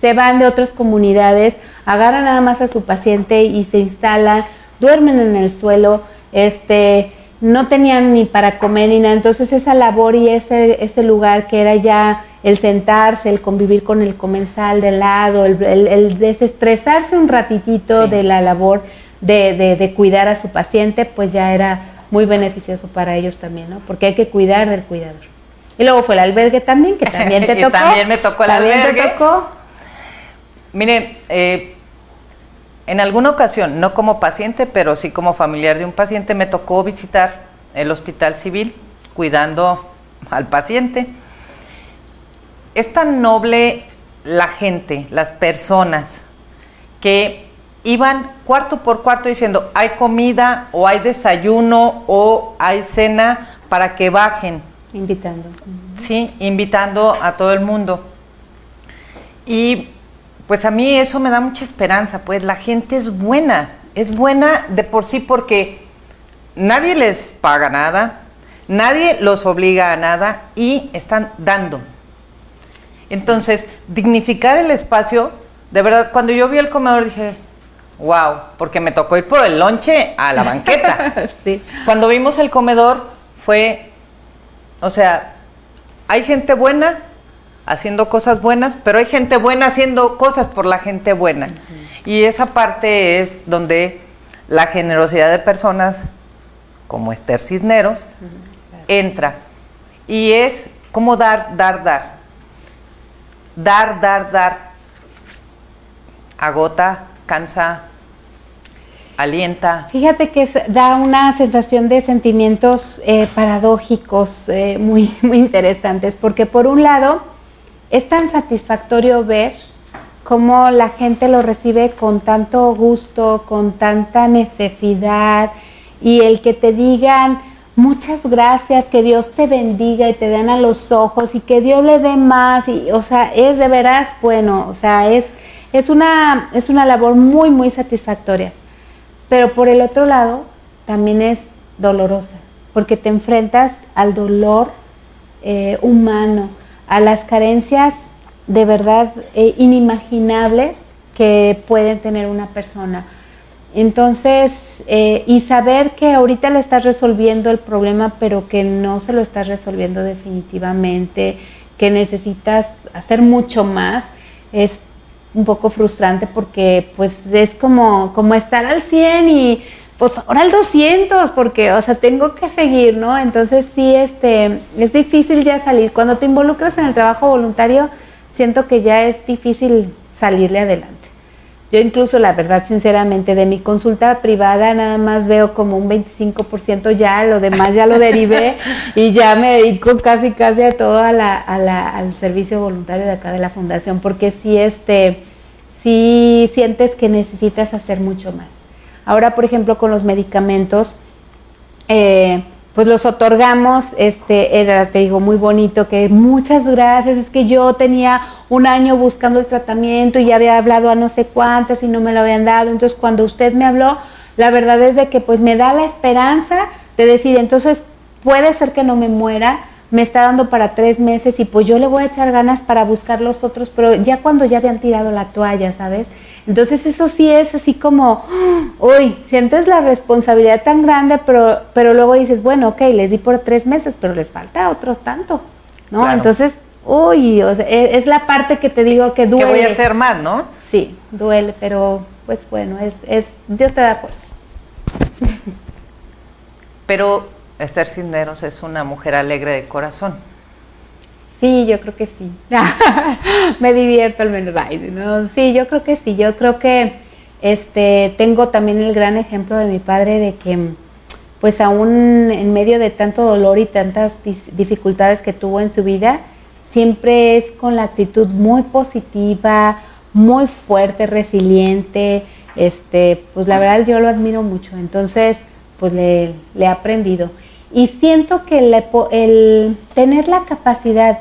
Speaker 2: Se van de otras comunidades, agarran nada más a su paciente y se instalan, duermen en el suelo, este, no tenían ni para comer ni nada. Entonces esa labor y ese, ese lugar que era ya el sentarse, el convivir con el comensal de lado, el, desestresarse un ratitito de la labor de, de, cuidar a su paciente, pues ya era muy beneficioso para ellos también, ¿no? Porque hay que cuidar del cuidador. Y luego fue el albergue también, que también te tocó.
Speaker 1: también me tocó el albergue. Te tocó. Miren, eh, en alguna ocasión, no como paciente, pero sí como familiar de un paciente, me tocó visitar el hospital civil cuidando al paciente. Es tan noble la gente, las personas, que iban cuarto por cuarto diciendo, hay comida o hay desayuno o hay cena para que bajen.
Speaker 2: Invitando.
Speaker 1: Sí, invitando a todo el mundo. Y pues a mí eso me da mucha esperanza, pues la gente es buena, es buena de por sí porque nadie les paga nada, nadie los obliga a nada y están dando. Entonces, dignificar el espacio, de verdad, cuando yo vi el comedor dije, wow, porque me tocó ir por el lonche a la banqueta. Cuando vimos el comedor fue, o sea, hay gente buena, haciendo cosas buenas, pero hay gente buena haciendo cosas por la gente buena. Y esa parte es donde la generosidad de personas, como Esther Cisneros, entra. Y es como dar, dar, dar. Dar, dar, dar. Agota, cansa, alienta.
Speaker 2: Fíjate que da una sensación de sentimientos eh, paradójicos eh, muy, muy interesantes, porque por un lado, es tan satisfactorio ver cómo la gente lo recibe con tanto gusto, con tanta necesidad y el que te digan muchas gracias, que Dios te bendiga y te vean a los ojos y que Dios le dé más y o sea, es de veras bueno, o sea, es es una es una labor muy muy satisfactoria. Pero por el otro lado también es dolorosa, porque te enfrentas al dolor eh, humano, a las carencias de verdad eh, inimaginables que pueden tener una persona. Entonces, eh, y saber que ahorita le estás resolviendo el problema, pero que no se lo estás resolviendo definitivamente, que necesitas hacer mucho más, es un poco frustrante porque pues es como, como estar al 100 y pues ahora al 200 porque, o sea, tengo que seguir, ¿no? Entonces sí, este, es difícil ya salir. Cuando te involucras en el trabajo voluntario, siento que ya es difícil salirle adelante. Yo incluso, la verdad, sinceramente, de mi consulta privada nada más veo como un 25% ya, lo demás ya lo derivé y ya me dedico casi casi a todo a la, al servicio voluntario de acá de la fundación, porque si este, sí sientes que necesitas hacer mucho más. Ahora, por ejemplo, con los medicamentos, eh, pues los otorgamos, este, era, te digo, muy bonito, que muchas gracias, es que yo tenía un año buscando el tratamiento y ya había hablado a no sé cuántas y no me lo habían dado, entonces cuando usted me habló, la verdad es de que pues me da la esperanza de decir, entonces puede ser que no me muera, me está dando para tres meses y pues yo le voy a echar ganas para buscar los otros, pero ya cuando ya habían tirado la toalla, ¿sabes? Entonces eso sí es así como, uy, sientes la responsabilidad tan grande, pero, pero luego dices, bueno, ok, les di por tres meses, pero les falta otros tanto, ¿no? Entonces, uy, e, es, la parte que te digo que duele.
Speaker 1: Que voy a hacer más, ¿no?
Speaker 2: Sí, duele, pero pues bueno, es, es Dios te da fuerza.
Speaker 1: Pero Esther Cinderos es una mujer alegre de corazón.
Speaker 2: Sí, yo creo que sí. Me divierto al menos. ¿no? Sí, yo creo que sí. Yo creo que este, tengo también el gran ejemplo de mi padre de que, pues aún en medio de tanto dolor y tantas dificultades que tuvo en su vida, siempre es con la actitud muy positiva, muy fuerte, resiliente. Este, pues la verdad yo lo admiro mucho. Entonces, pues le, he aprendido. Y siento que el tener la capacidad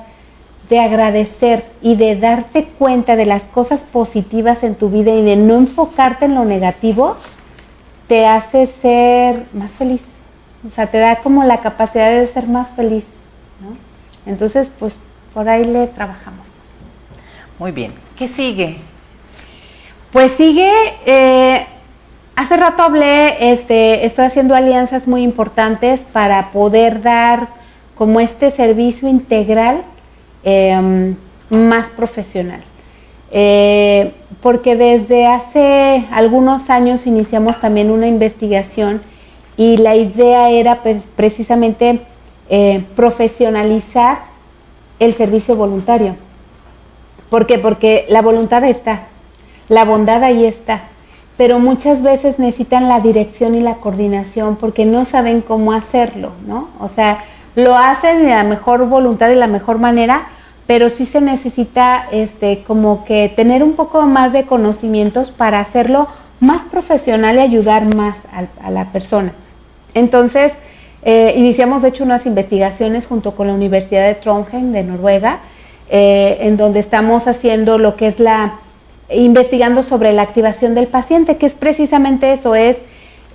Speaker 2: de agradecer y de darte cuenta de las cosas positivas en tu vida y de no enfocarte en lo negativo, te hace ser más feliz. O sea, te da como la capacidad de ser más feliz. Entonces, pues por ahí le trabajamos.
Speaker 1: Muy bien. ¿Qué sigue?
Speaker 2: Pues sigue, eh, hace rato hablé, este, estoy haciendo alianzas muy importantes para poder dar como este servicio integral Em, más profesional. Eh, porque desde hace algunos años iniciamos también una investigación y la idea era pues, precisamente eh, profesionalizar el servicio voluntario. ¿Por qué? Porque la voluntad está, la bondad ahí está, pero muchas veces necesitan la dirección y la coordinación porque no saben cómo hacerlo, ¿no? O sea, lo hacen de la mejor voluntad y la mejor manera, pero sí se necesita este, como que tener un poco más de conocimientos para hacerlo más profesional y ayudar más a, la persona. Entonces, eh, iniciamos de hecho unas investigaciones junto con la Universidad de Trondheim de Noruega, eh, en donde estamos haciendo lo que es la, investigando sobre la activación del paciente, que es precisamente eso, es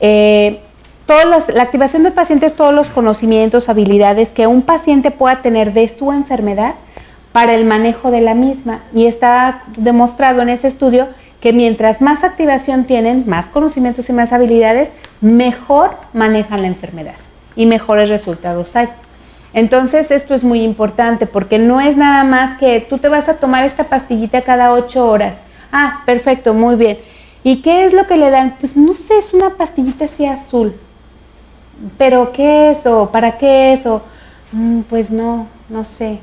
Speaker 2: eh, la activación del paciente es todos los conocimientos, habilidades que un paciente pueda tener de su enfermedad para el manejo de la misma. Y está demostrado en ese estudio que mientras más activación tienen, más conocimientos y más habilidades, mejor manejan la enfermedad y mejores resultados hay. Entonces esto es muy importante porque no es nada más que tú te vas a tomar esta pastillita cada ocho horas. Ah, perfecto, muy bien. ¿Y qué es lo que le dan? Pues no sé, es una pastillita así azul. ¿Pero qué es o para qué es? O, mm, pues no, no sé.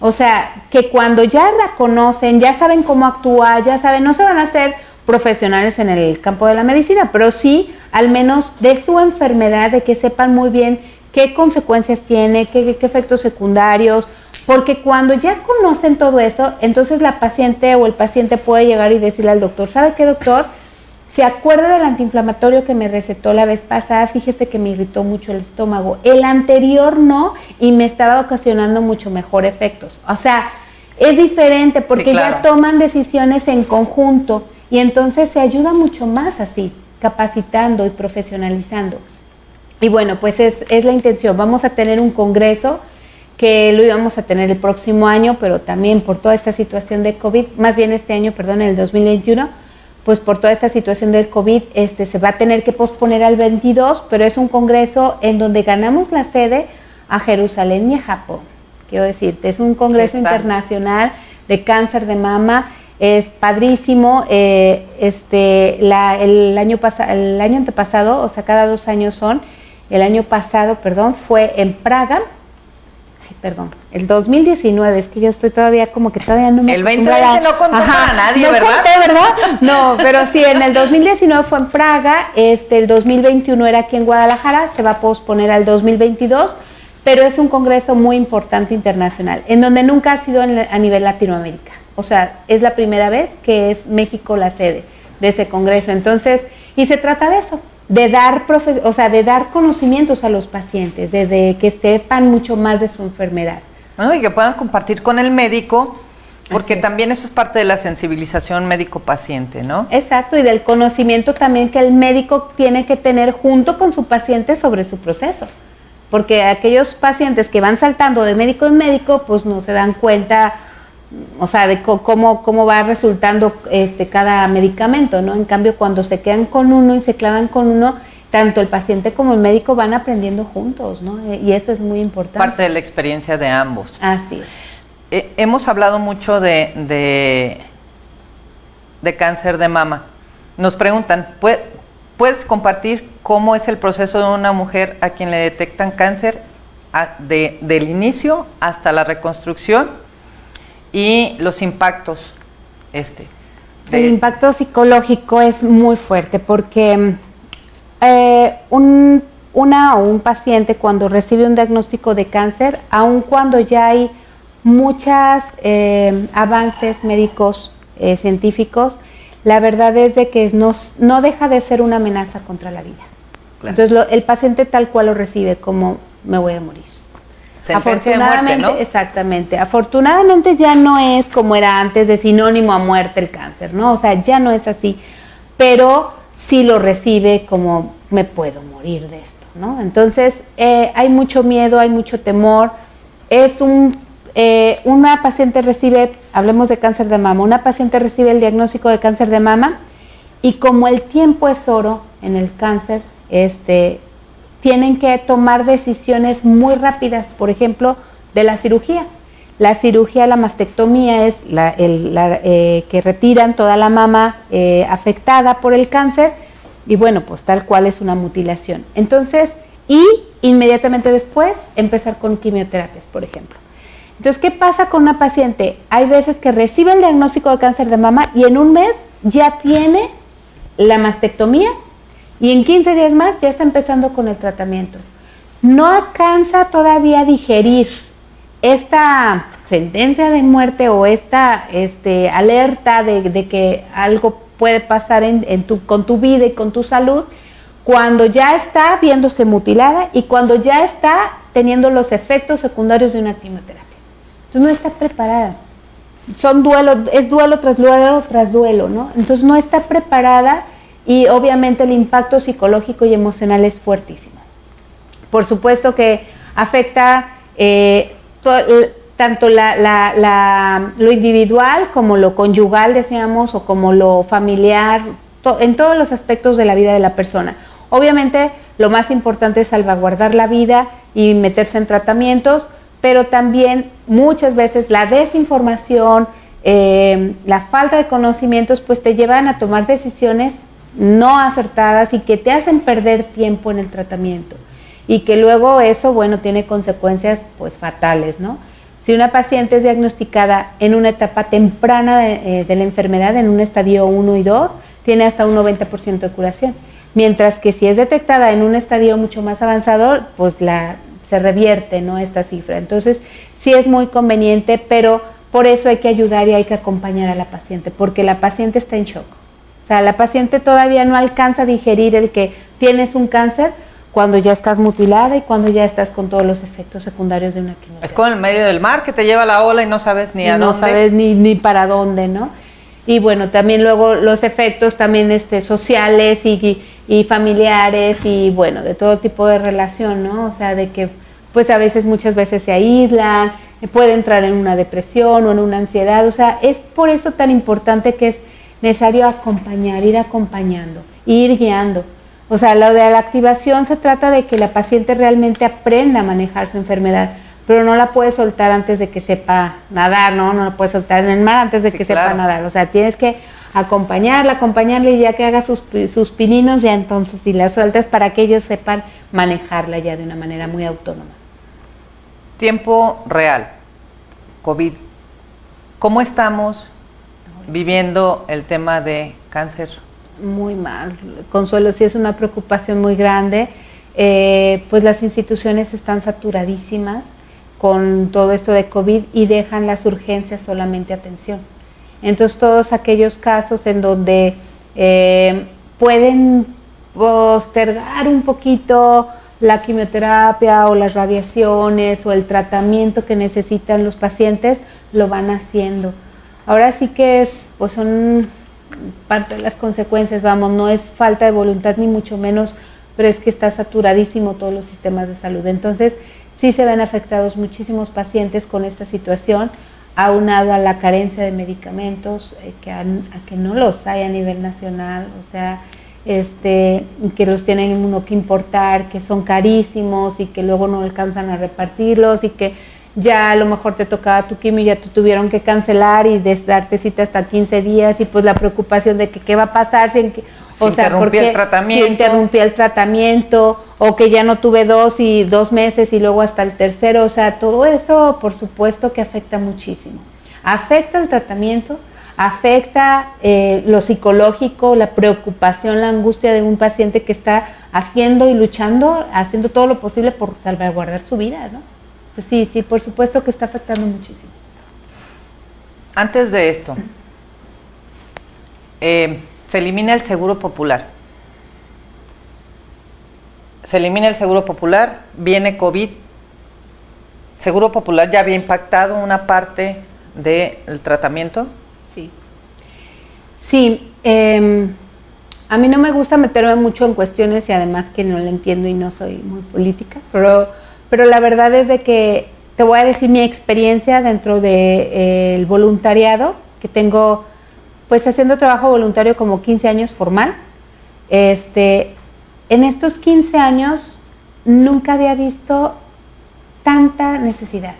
Speaker 2: O sea, que cuando ya la conocen, ya saben cómo actuar, ya saben, no se van a hacer profesionales en el campo de la medicina, pero sí al menos de su enfermedad, de que sepan muy bien qué consecuencias tiene, qué, qué efectos secundarios, porque cuando ya conocen todo eso, entonces la paciente o el paciente puede llegar y decirle al doctor, ¿sabe qué doctor? ¿Se acuerda del antiinflamatorio que me recetó la vez pasada? Fíjese que me irritó mucho el estómago. El anterior no y me estaba ocasionando mucho mejor efectos. O sea, es diferente porque ya toman decisiones en conjunto y entonces se ayuda mucho más así, capacitando y profesionalizando. Y bueno, pues es, es la intención. Vamos a tener un congreso que lo íbamos a tener el próximo año, pero también por toda esta situación de COVID, más bien este año, perdón, el 2021, pues por toda esta situación del COVID, este, se va a tener que posponer al 22, pero es un congreso en donde ganamos la sede a Jerusalén y a Japón. Quiero decirte, es un congreso internacional de cáncer de mama, es padrísimo. Eh, este, la, el, año el año antepasado, o sea, cada dos años son, el año pasado, perdón, fue en Praga, perdón, el 2019, es que yo estoy todavía como que todavía no me
Speaker 1: El 2020 no contó para nadie,
Speaker 2: no
Speaker 1: ¿verdad?
Speaker 2: Conté, ¿verdad? No, pero sí, en el 2019 fue en Praga, este, el 2021 era aquí en Guadalajara, se va a posponer al 2022, pero es un congreso muy importante internacional, en donde nunca ha sido a nivel Latinoamérica. O sea, es la primera vez que es México la sede de ese congreso. Entonces, y se trata de eso, de dar, o sea, de dar conocimientos a los pacientes, de, que sepan mucho más de su enfermedad.
Speaker 1: y que puedan compartir con el médico, porque también eso es parte de la sensibilización médico-paciente, ¿no?
Speaker 2: Exacto, y del conocimiento también que el médico tiene que tener junto con su paciente sobre su proceso. Porque aquellos pacientes que van saltando de médico en médico, pues no se dan cuenta o sea, de cómo, cómo va resultando este, cada medicamento, ¿no? En cambio, cuando se quedan con uno y se clavan con uno, tanto el paciente como el médico van aprendiendo juntos, ¿no? Y eso es muy importante.
Speaker 1: Parte de la experiencia de ambos.
Speaker 2: Así es.
Speaker 1: Eh, hemos hablado mucho de, de, de, cáncer de mama. Nos preguntan, ¿puedes compartir cómo es el proceso de una mujer a quien le detectan cáncer de, del inicio hasta la reconstrucción? Y los impactos. Este,
Speaker 2: El impacto psicológico es muy fuerte porque eh, un, una o un paciente cuando recibe un diagnóstico de cáncer, aun cuando ya hay muchos eh, avances médicos eh, científicos, la verdad es de que no, no, deja de ser una amenaza contra la vida. Entonces el paciente tal cual lo recibe como me voy a morir. Afortunadamente, exactamente. Afortunadamente ya no es como era antes de sinónimo a muerte el cáncer, ¿no? O sea, ya no es así. Pero sí lo recibe como me puedo morir de esto, ¿no? Entonces eh, hay mucho miedo, hay mucho temor. Es un eh, una paciente recibe, hablemos de cáncer de mama, una paciente recibe el diagnóstico de cáncer de mama y como el tiempo es oro en el cáncer, este, tienen que tomar decisiones muy rápidas, por ejemplo, de la cirugía. La cirugía, la mastectomía es la, eh, que retiran toda la mama eh, afectada por el cáncer y bueno, pues tal cual es una mutilación. Entonces, y inmediatamente después empezar con quimioterapias, por ejemplo. Entonces, ¿qué pasa con una paciente? Hay veces que recibe el diagnóstico de cáncer de mama y en un mes ya tiene la mastectomía y en 15 días más ya está empezando con el tratamiento. No alcanza todavía a digerir esta sentencia de muerte o esta este, alerta de, que algo puede pasar en, tu, con tu vida y con tu salud cuando ya está viéndose mutilada y cuando ya está teniendo los efectos secundarios de una quimioterapia. Entonces no está preparada. Son duelo, es duelo tras duelo tras duelo, ¿no? Entonces no está preparada y obviamente el impacto psicológico y emocional es fuertísimo. Por supuesto que afecta eh, tanto lo individual como lo conyugal, decíamos, o como lo familiar, en todos los aspectos de la vida de la persona. Obviamente lo más importante es salvaguardar la vida y meterse en tratamientos, pero también muchas veces la desinformación, eh, la falta de conocimientos, pues te llevan a tomar decisiones no acertadas y que te hacen perder tiempo en el tratamiento y que luego eso, bueno, tiene consecuencias pues fatales, ¿no? Si una paciente es diagnosticada en una etapa temprana de, eh, la enfermedad, en un estadio 1 y 2, tiene hasta un 90% de curación. Mientras que si es detectada en un estadio mucho más avanzado, pues la, se revierte ¿no? esta cifra. Entonces, sí es muy conveniente, pero por eso hay que ayudar y hay que acompañar a la paciente, porque la paciente está en shock. O sea, la paciente todavía no alcanza a digerir el que tienes un cáncer cuando ya estás mutilada y cuando ya estás con todos los efectos secundarios de una quimioterapia.
Speaker 1: Es como en medio del mar que te lleva la ola y no sabes ni a dónde.
Speaker 2: No sabes ni, ni para dónde, ¿no? Y bueno, también luego los efectos también este, sociales y, y familiares y bueno, de todo tipo de relación, ¿no? O sea, de que pues a veces muchas veces se aíslan, puede entrar en una depresión o en una ansiedad, o sea, es por eso tan importante que es necesario acompañar, ir acompañando, ir guiando. O sea, lo de la activación se trata de que la paciente realmente aprenda a manejar su enfermedad, pero no la puede soltar antes de que sepa nadar, ¿no? No la puede soltar en el mar antes de que sepa nadar. O sea, tienes que acompañarla, acompañarle y ya que haga sus, sus pininos, ya entonces si la sueltas para que ellos sepan manejarla ya de una manera muy autónoma.
Speaker 1: Tiempo real, COVID. ¿Cómo estamos viviendo el tema de cáncer?
Speaker 2: Muy mal. Consuelo, sí es una preocupación muy grande. Eh, pues las instituciones están saturadísimas con todo esto de COVID y dejan las urgencias solamente atención. Entonces todos aquellos casos en donde eh, pueden postergar un poquito la quimioterapia o las radiaciones o el tratamiento que necesitan los pacientes, lo van haciendo. Ahora sí que es, pues son parte de las consecuencias, vamos, no es falta de voluntad ni mucho menos, pero es que está saturadísimo todos los sistemas de salud. Entonces, sí se ven afectados muchísimos pacientes con esta situación aunado a la carencia de medicamentos, eh, a, que no los hay a nivel nacional, o sea, este, que los tienen uno que importar, que son carísimos y que luego no alcanzan a repartirlos y que ya a lo mejor te tocaba tu quimio y ya te tuvieron que cancelar y darte cita hasta 15 días y pues la preocupación de que qué va a pasar si,
Speaker 1: o sea, porque el tratamiento.
Speaker 2: si interrumpía el tratamiento o que ya no tuve dos y dos meses y luego hasta el tercero, o sea, todo eso por supuesto que afecta muchísimo. Afecta el tratamiento, afecta eh, lo psicológico, la preocupación, la angustia de un paciente que está haciendo y luchando, haciendo todo lo posible por salvaguardar su vida, ¿no? Pues sí, sí, por supuesto que está afectando muchísimo.
Speaker 1: Antes de esto, eh, se elimina el seguro popular. Se elimina el seguro popular, viene COVID. Seguro popular ya había impactado una parte del tratamiento.
Speaker 2: Sí. Sí, em, a mí no me gusta meterme mucho en cuestiones y además que no le entiendo y no soy muy política, pero pero la verdad es de que te voy a decir mi experiencia dentro del de, eh, voluntariado, que tengo pues haciendo trabajo voluntario como 15 años formal. Este, en estos 15 años nunca había visto tanta necesidad,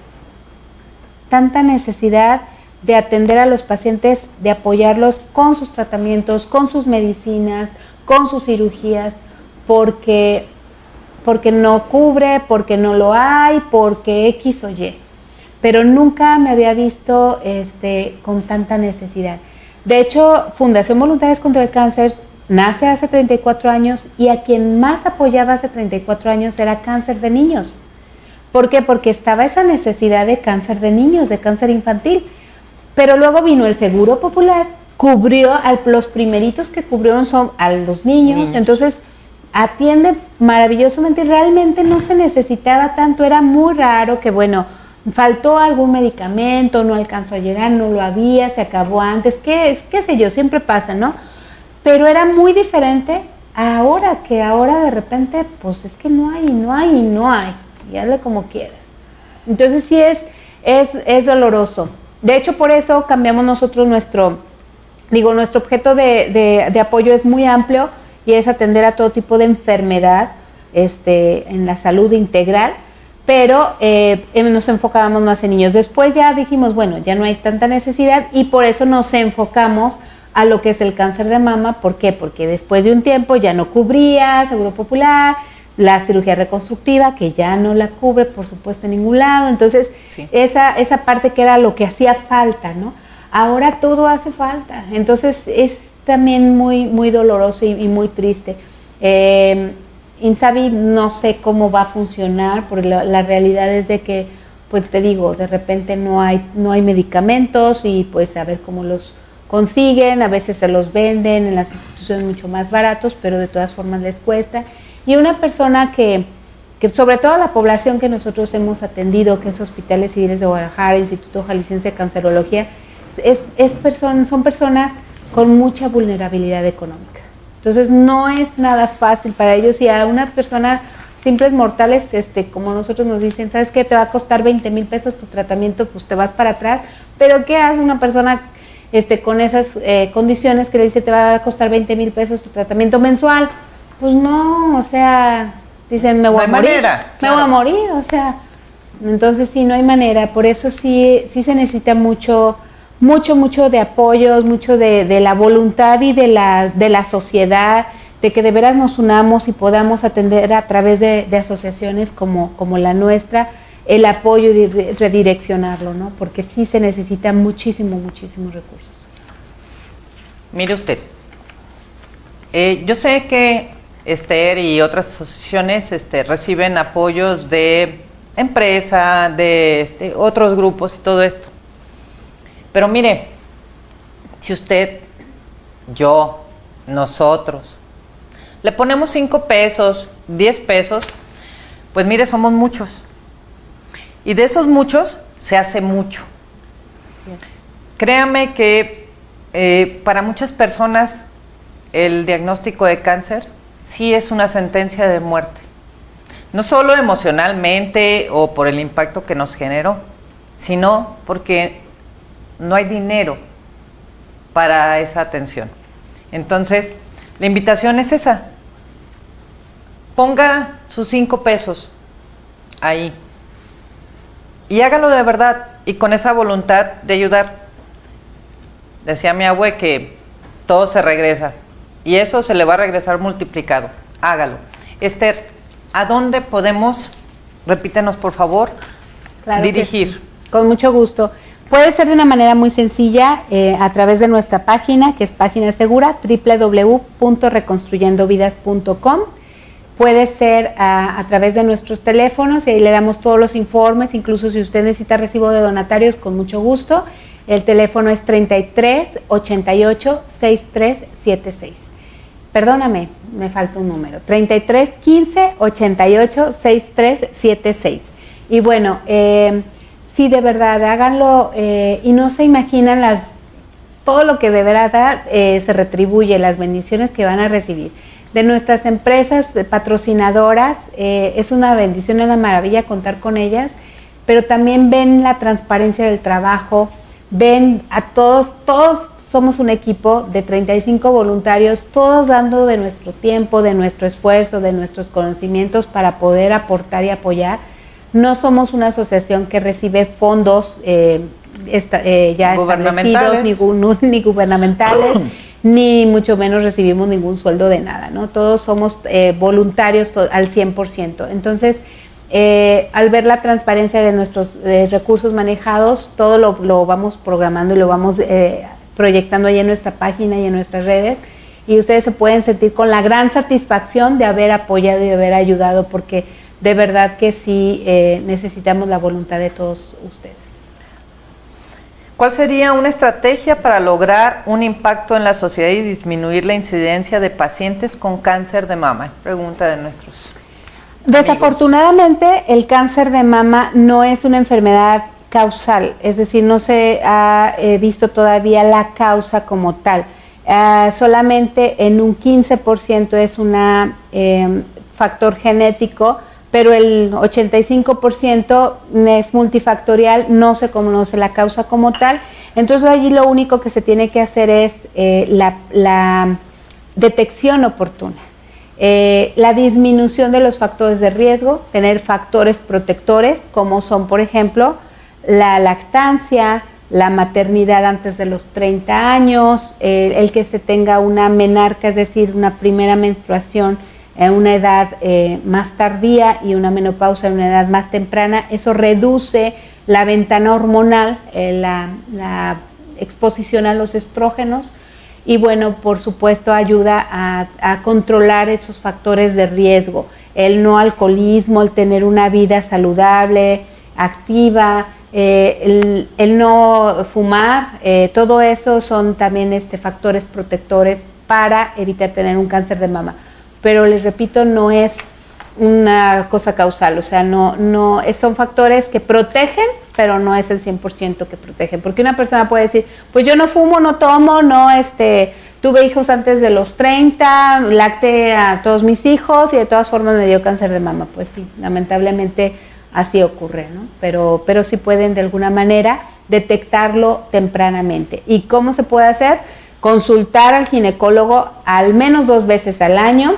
Speaker 2: tanta necesidad de atender a los pacientes, de apoyarlos con sus tratamientos, con sus medicinas, con sus cirugías, porque porque no cubre, porque no lo hay, porque X o Y. Pero nunca me había visto este, con tanta necesidad. De hecho, Fundación Voluntarias contra el Cáncer nace hace 34 años y a quien más apoyaba hace 34 años era cáncer de niños. ¿Por qué? Porque estaba esa necesidad de cáncer de niños, de cáncer infantil. Pero luego vino el Seguro Popular, cubrió a los primeritos que cubrieron son a los niños. Entonces, atiende maravillosamente, realmente no se necesitaba tanto, era muy raro que, bueno, faltó algún medicamento, no alcanzó a llegar, no lo había, se acabó antes, qué, qué sé yo, siempre pasa, ¿no? Pero era muy diferente ahora, que ahora de repente, pues es que no hay, no hay, y no hay, y hazle como quieras. Entonces sí es, es, es doloroso. De hecho, por eso cambiamos nosotros nuestro, digo, nuestro objeto de, de, de apoyo es muy amplio, y es atender a todo tipo de enfermedad este, en la salud integral, pero eh, em, nos enfocábamos más en niños. Después ya dijimos, bueno, ya no hay tanta necesidad y por eso nos enfocamos a lo que es el cáncer de mama. ¿Por qué? Porque después de un tiempo ya no cubría Seguro Popular, la cirugía reconstructiva, que ya no la cubre, por supuesto, en ningún lado. Entonces, esa, esa parte que era lo que hacía falta, ¿no? Ahora todo hace falta. Entonces, es también muy, muy doloroso y, muy triste. Eh, Insabi no sé cómo va a funcionar, porque la, realidad es de que, pues te digo, de repente no hay, no hay medicamentos y pues a ver cómo los consiguen, a veces se los venden en las instituciones mucho más baratos, pero de todas formas les cuesta. Y una persona que, que sobre todo la población que nosotros hemos atendido, que es Hospitales Civiles de Guadalajara, Instituto Jalisciense de Cancerología, es, es son personas con mucha vulnerabilidad económica. Entonces no es nada fácil para ellos y a unas personas simples mortales, este, como nosotros nos dicen, ¿sabes qué? Te va a costar 20 mil pesos tu tratamiento, pues te vas para atrás. Pero ¿qué hace una persona este, con esas eh, condiciones que le dice te va a costar 20 mil pesos tu tratamiento mensual? Pues no, o sea, dicen, me voy a morir. me voy a morir, o sea. Entonces sí, no hay manera. Por eso sí, sí se necesita mucho, mucho, mucho de apoyos, mucho de, de la voluntad y de la, de la sociedad de que de veras nos unamos y podamos atender a través de, asociaciones como, como, la nuestra el apoyo y redireccionarlo, ¿no? Porque sí se necesita muchísimo, muchísimos recursos.
Speaker 1: Mire usted, eh, yo sé que Esther y otras asociaciones este, reciben apoyos de empresa, de este, otros grupos y todo esto. Pero mire, si usted, yo, nosotros, le ponemos 5 pesos, 10 pesos, pues mire, somos muchos. Y de esos muchos se hace mucho. Créame que eh, para muchas personas el diagnóstico de cáncer sí es una sentencia de muerte. No solo emocionalmente o por el impacto que nos generó, sino porque no hay dinero para esa atención. Entonces, la invitación es esa, ponga sus cinco pesos ahí y hágalo de verdad y con esa voluntad de ayudar. Decía mi abue que todo se regresa y eso se le va a regresar multiplicado. Hágalo. Esther, ¿a dónde podemos, repítenos por favor, dirigir?
Speaker 2: Con mucho gusto. Puede ser de una manera muy sencilla eh, a través de nuestra página, que es página segura, www.reconstruyendovidas.com Puede ser a, través de nuestros teléfonos y ahí le damos todos los informes, incluso si usted necesita recibo de donatarios, con mucho gusto. El teléfono es 33 88 6376. Perdóname, me falta un número. 33 15 88 6376. Y bueno, eh, sí, de verdad, háganlo eh, y no se imaginan las todo lo que de verdad eh, se retribuye, las bendiciones que van a recibir de nuestras empresas patrocinadoras. Eh, es una bendición, es una maravilla contar con ellas, pero también ven la transparencia del trabajo, ven a todos, todos somos un equipo de 35 voluntarios, todos dando de nuestro tiempo, de nuestro esfuerzo, de nuestros conocimientos para poder aportar y apoyar. No somos una asociación que recibe fondos eh, eh, ya establecidos ni, ni gubernamentales. ni mucho menos recibimos ningún sueldo de nada, ¿no? Todos somos eh, voluntarios al 100%. Entonces, eh, al ver la transparencia de nuestros eh, recursos manejados, todo lo, vamos programando y lo vamos proyectando ahí en nuestra página y en nuestras redes. Y ustedes se pueden sentir con la gran satisfacción de haber apoyado y de haber ayudado, porque de verdad que sí necesitamos la voluntad de todos ustedes.
Speaker 1: ¿Cuál sería una estrategia para lograr un impacto en la sociedad y disminuir la incidencia de pacientes con cáncer de mama? Pregunta de nuestros.
Speaker 2: Desafortunadamente, el cáncer de mama no es una enfermedad causal, es decir, no se ha eh, visto todavía la causa como tal. Ah, solamente en un 15% es un eh, factor genético pero el 85% es multifactorial, no se conoce la causa como tal. Entonces allí lo único que se tiene que hacer es eh, la, detección oportuna. Eh, la disminución de los factores de riesgo, tener factores protectores como son, por ejemplo, la lactancia, la maternidad antes de los 30 años, el que se tenga una menarca, es decir, una primera menstruación en una edad eh, más tardía y una menopausa en una edad más temprana, eso reduce la ventana hormonal, eh, la, exposición a los estrógenos y bueno, por supuesto ayuda a, controlar esos factores de riesgo, el no alcoholismo, el tener una vida saludable, activa, eh, el, no fumar, todo eso son también este, factores protectores para evitar tener un cáncer de mama pero les repito, no es una cosa causal, o sea, no, no, son factores que protegen, pero no es el 100% que protegen, porque una persona puede decir, pues yo no fumo, no tomo, no, este, tuve hijos antes de los 30, lacté a todos mis hijos y de todas formas me dio cáncer de mama. Pues sí, lamentablemente así ocurre, ¿no? Pero, pero sí pueden de alguna manera detectarlo tempranamente. ¿Y cómo se puede hacer? Consultar al ginecólogo al menos dos veces al año,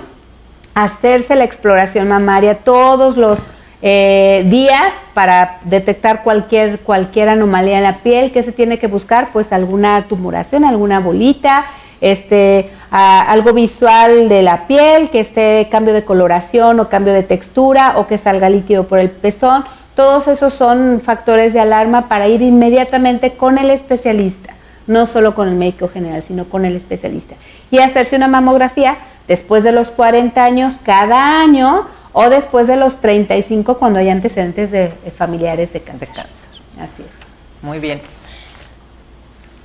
Speaker 2: hacerse la exploración mamaria todos los eh, días para detectar cualquier, cualquier anomalía en la piel. que se tiene que buscar? Pues alguna tumoración, alguna bolita, este, algo visual de la piel, que esté cambio de coloración o cambio de textura o que salga líquido por el pezón. Todos esos son factores de alarma para ir inmediatamente con el especialista, no solo con el médico general, sino con el especialista. Y hacerse una mamografía después de los 40 años cada año o después de los 35 cuando hay antecedentes de, familiares de cáncer. de cáncer. Así es.
Speaker 1: Muy bien.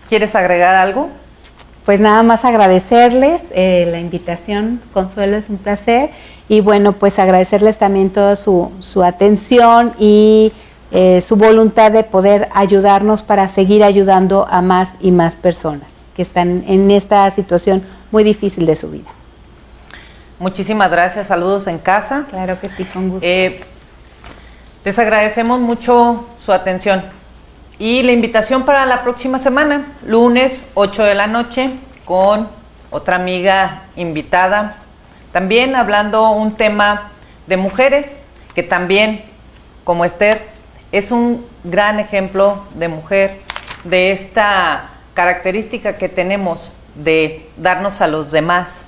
Speaker 1: ¿Quieres agregar algo?
Speaker 2: Pues nada más agradecerles eh, la invitación, Consuelo, es un placer. Y bueno, pues agradecerles también toda su, su atención y eh, su voluntad de poder ayudarnos para seguir ayudando a más y más personas que están en esta situación muy difícil de su vida.
Speaker 1: Muchísimas gracias, saludos en casa.
Speaker 2: Claro que sí, con gusto.
Speaker 1: Eh, les agradecemos mucho su atención y la invitación para la próxima semana, lunes 8 de la noche, con otra amiga invitada, también hablando un tema de mujeres, que también, como Esther, es un gran ejemplo de mujer, de esta característica que tenemos de darnos a los demás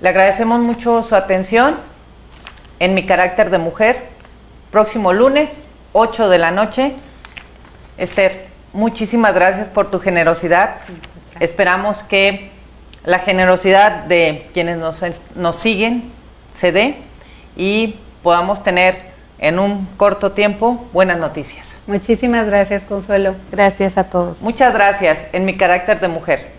Speaker 1: le agradecemos mucho su atención en mi carácter de mujer. Próximo lunes, 8 de la noche. Esther, muchísimas gracias por tu generosidad. Esperamos que la generosidad de quienes nos, nos siguen se dé y podamos tener en un corto tiempo buenas noticias.
Speaker 2: Muchísimas gracias, Consuelo. Gracias a todos.
Speaker 1: Muchas gracias en mi carácter de mujer.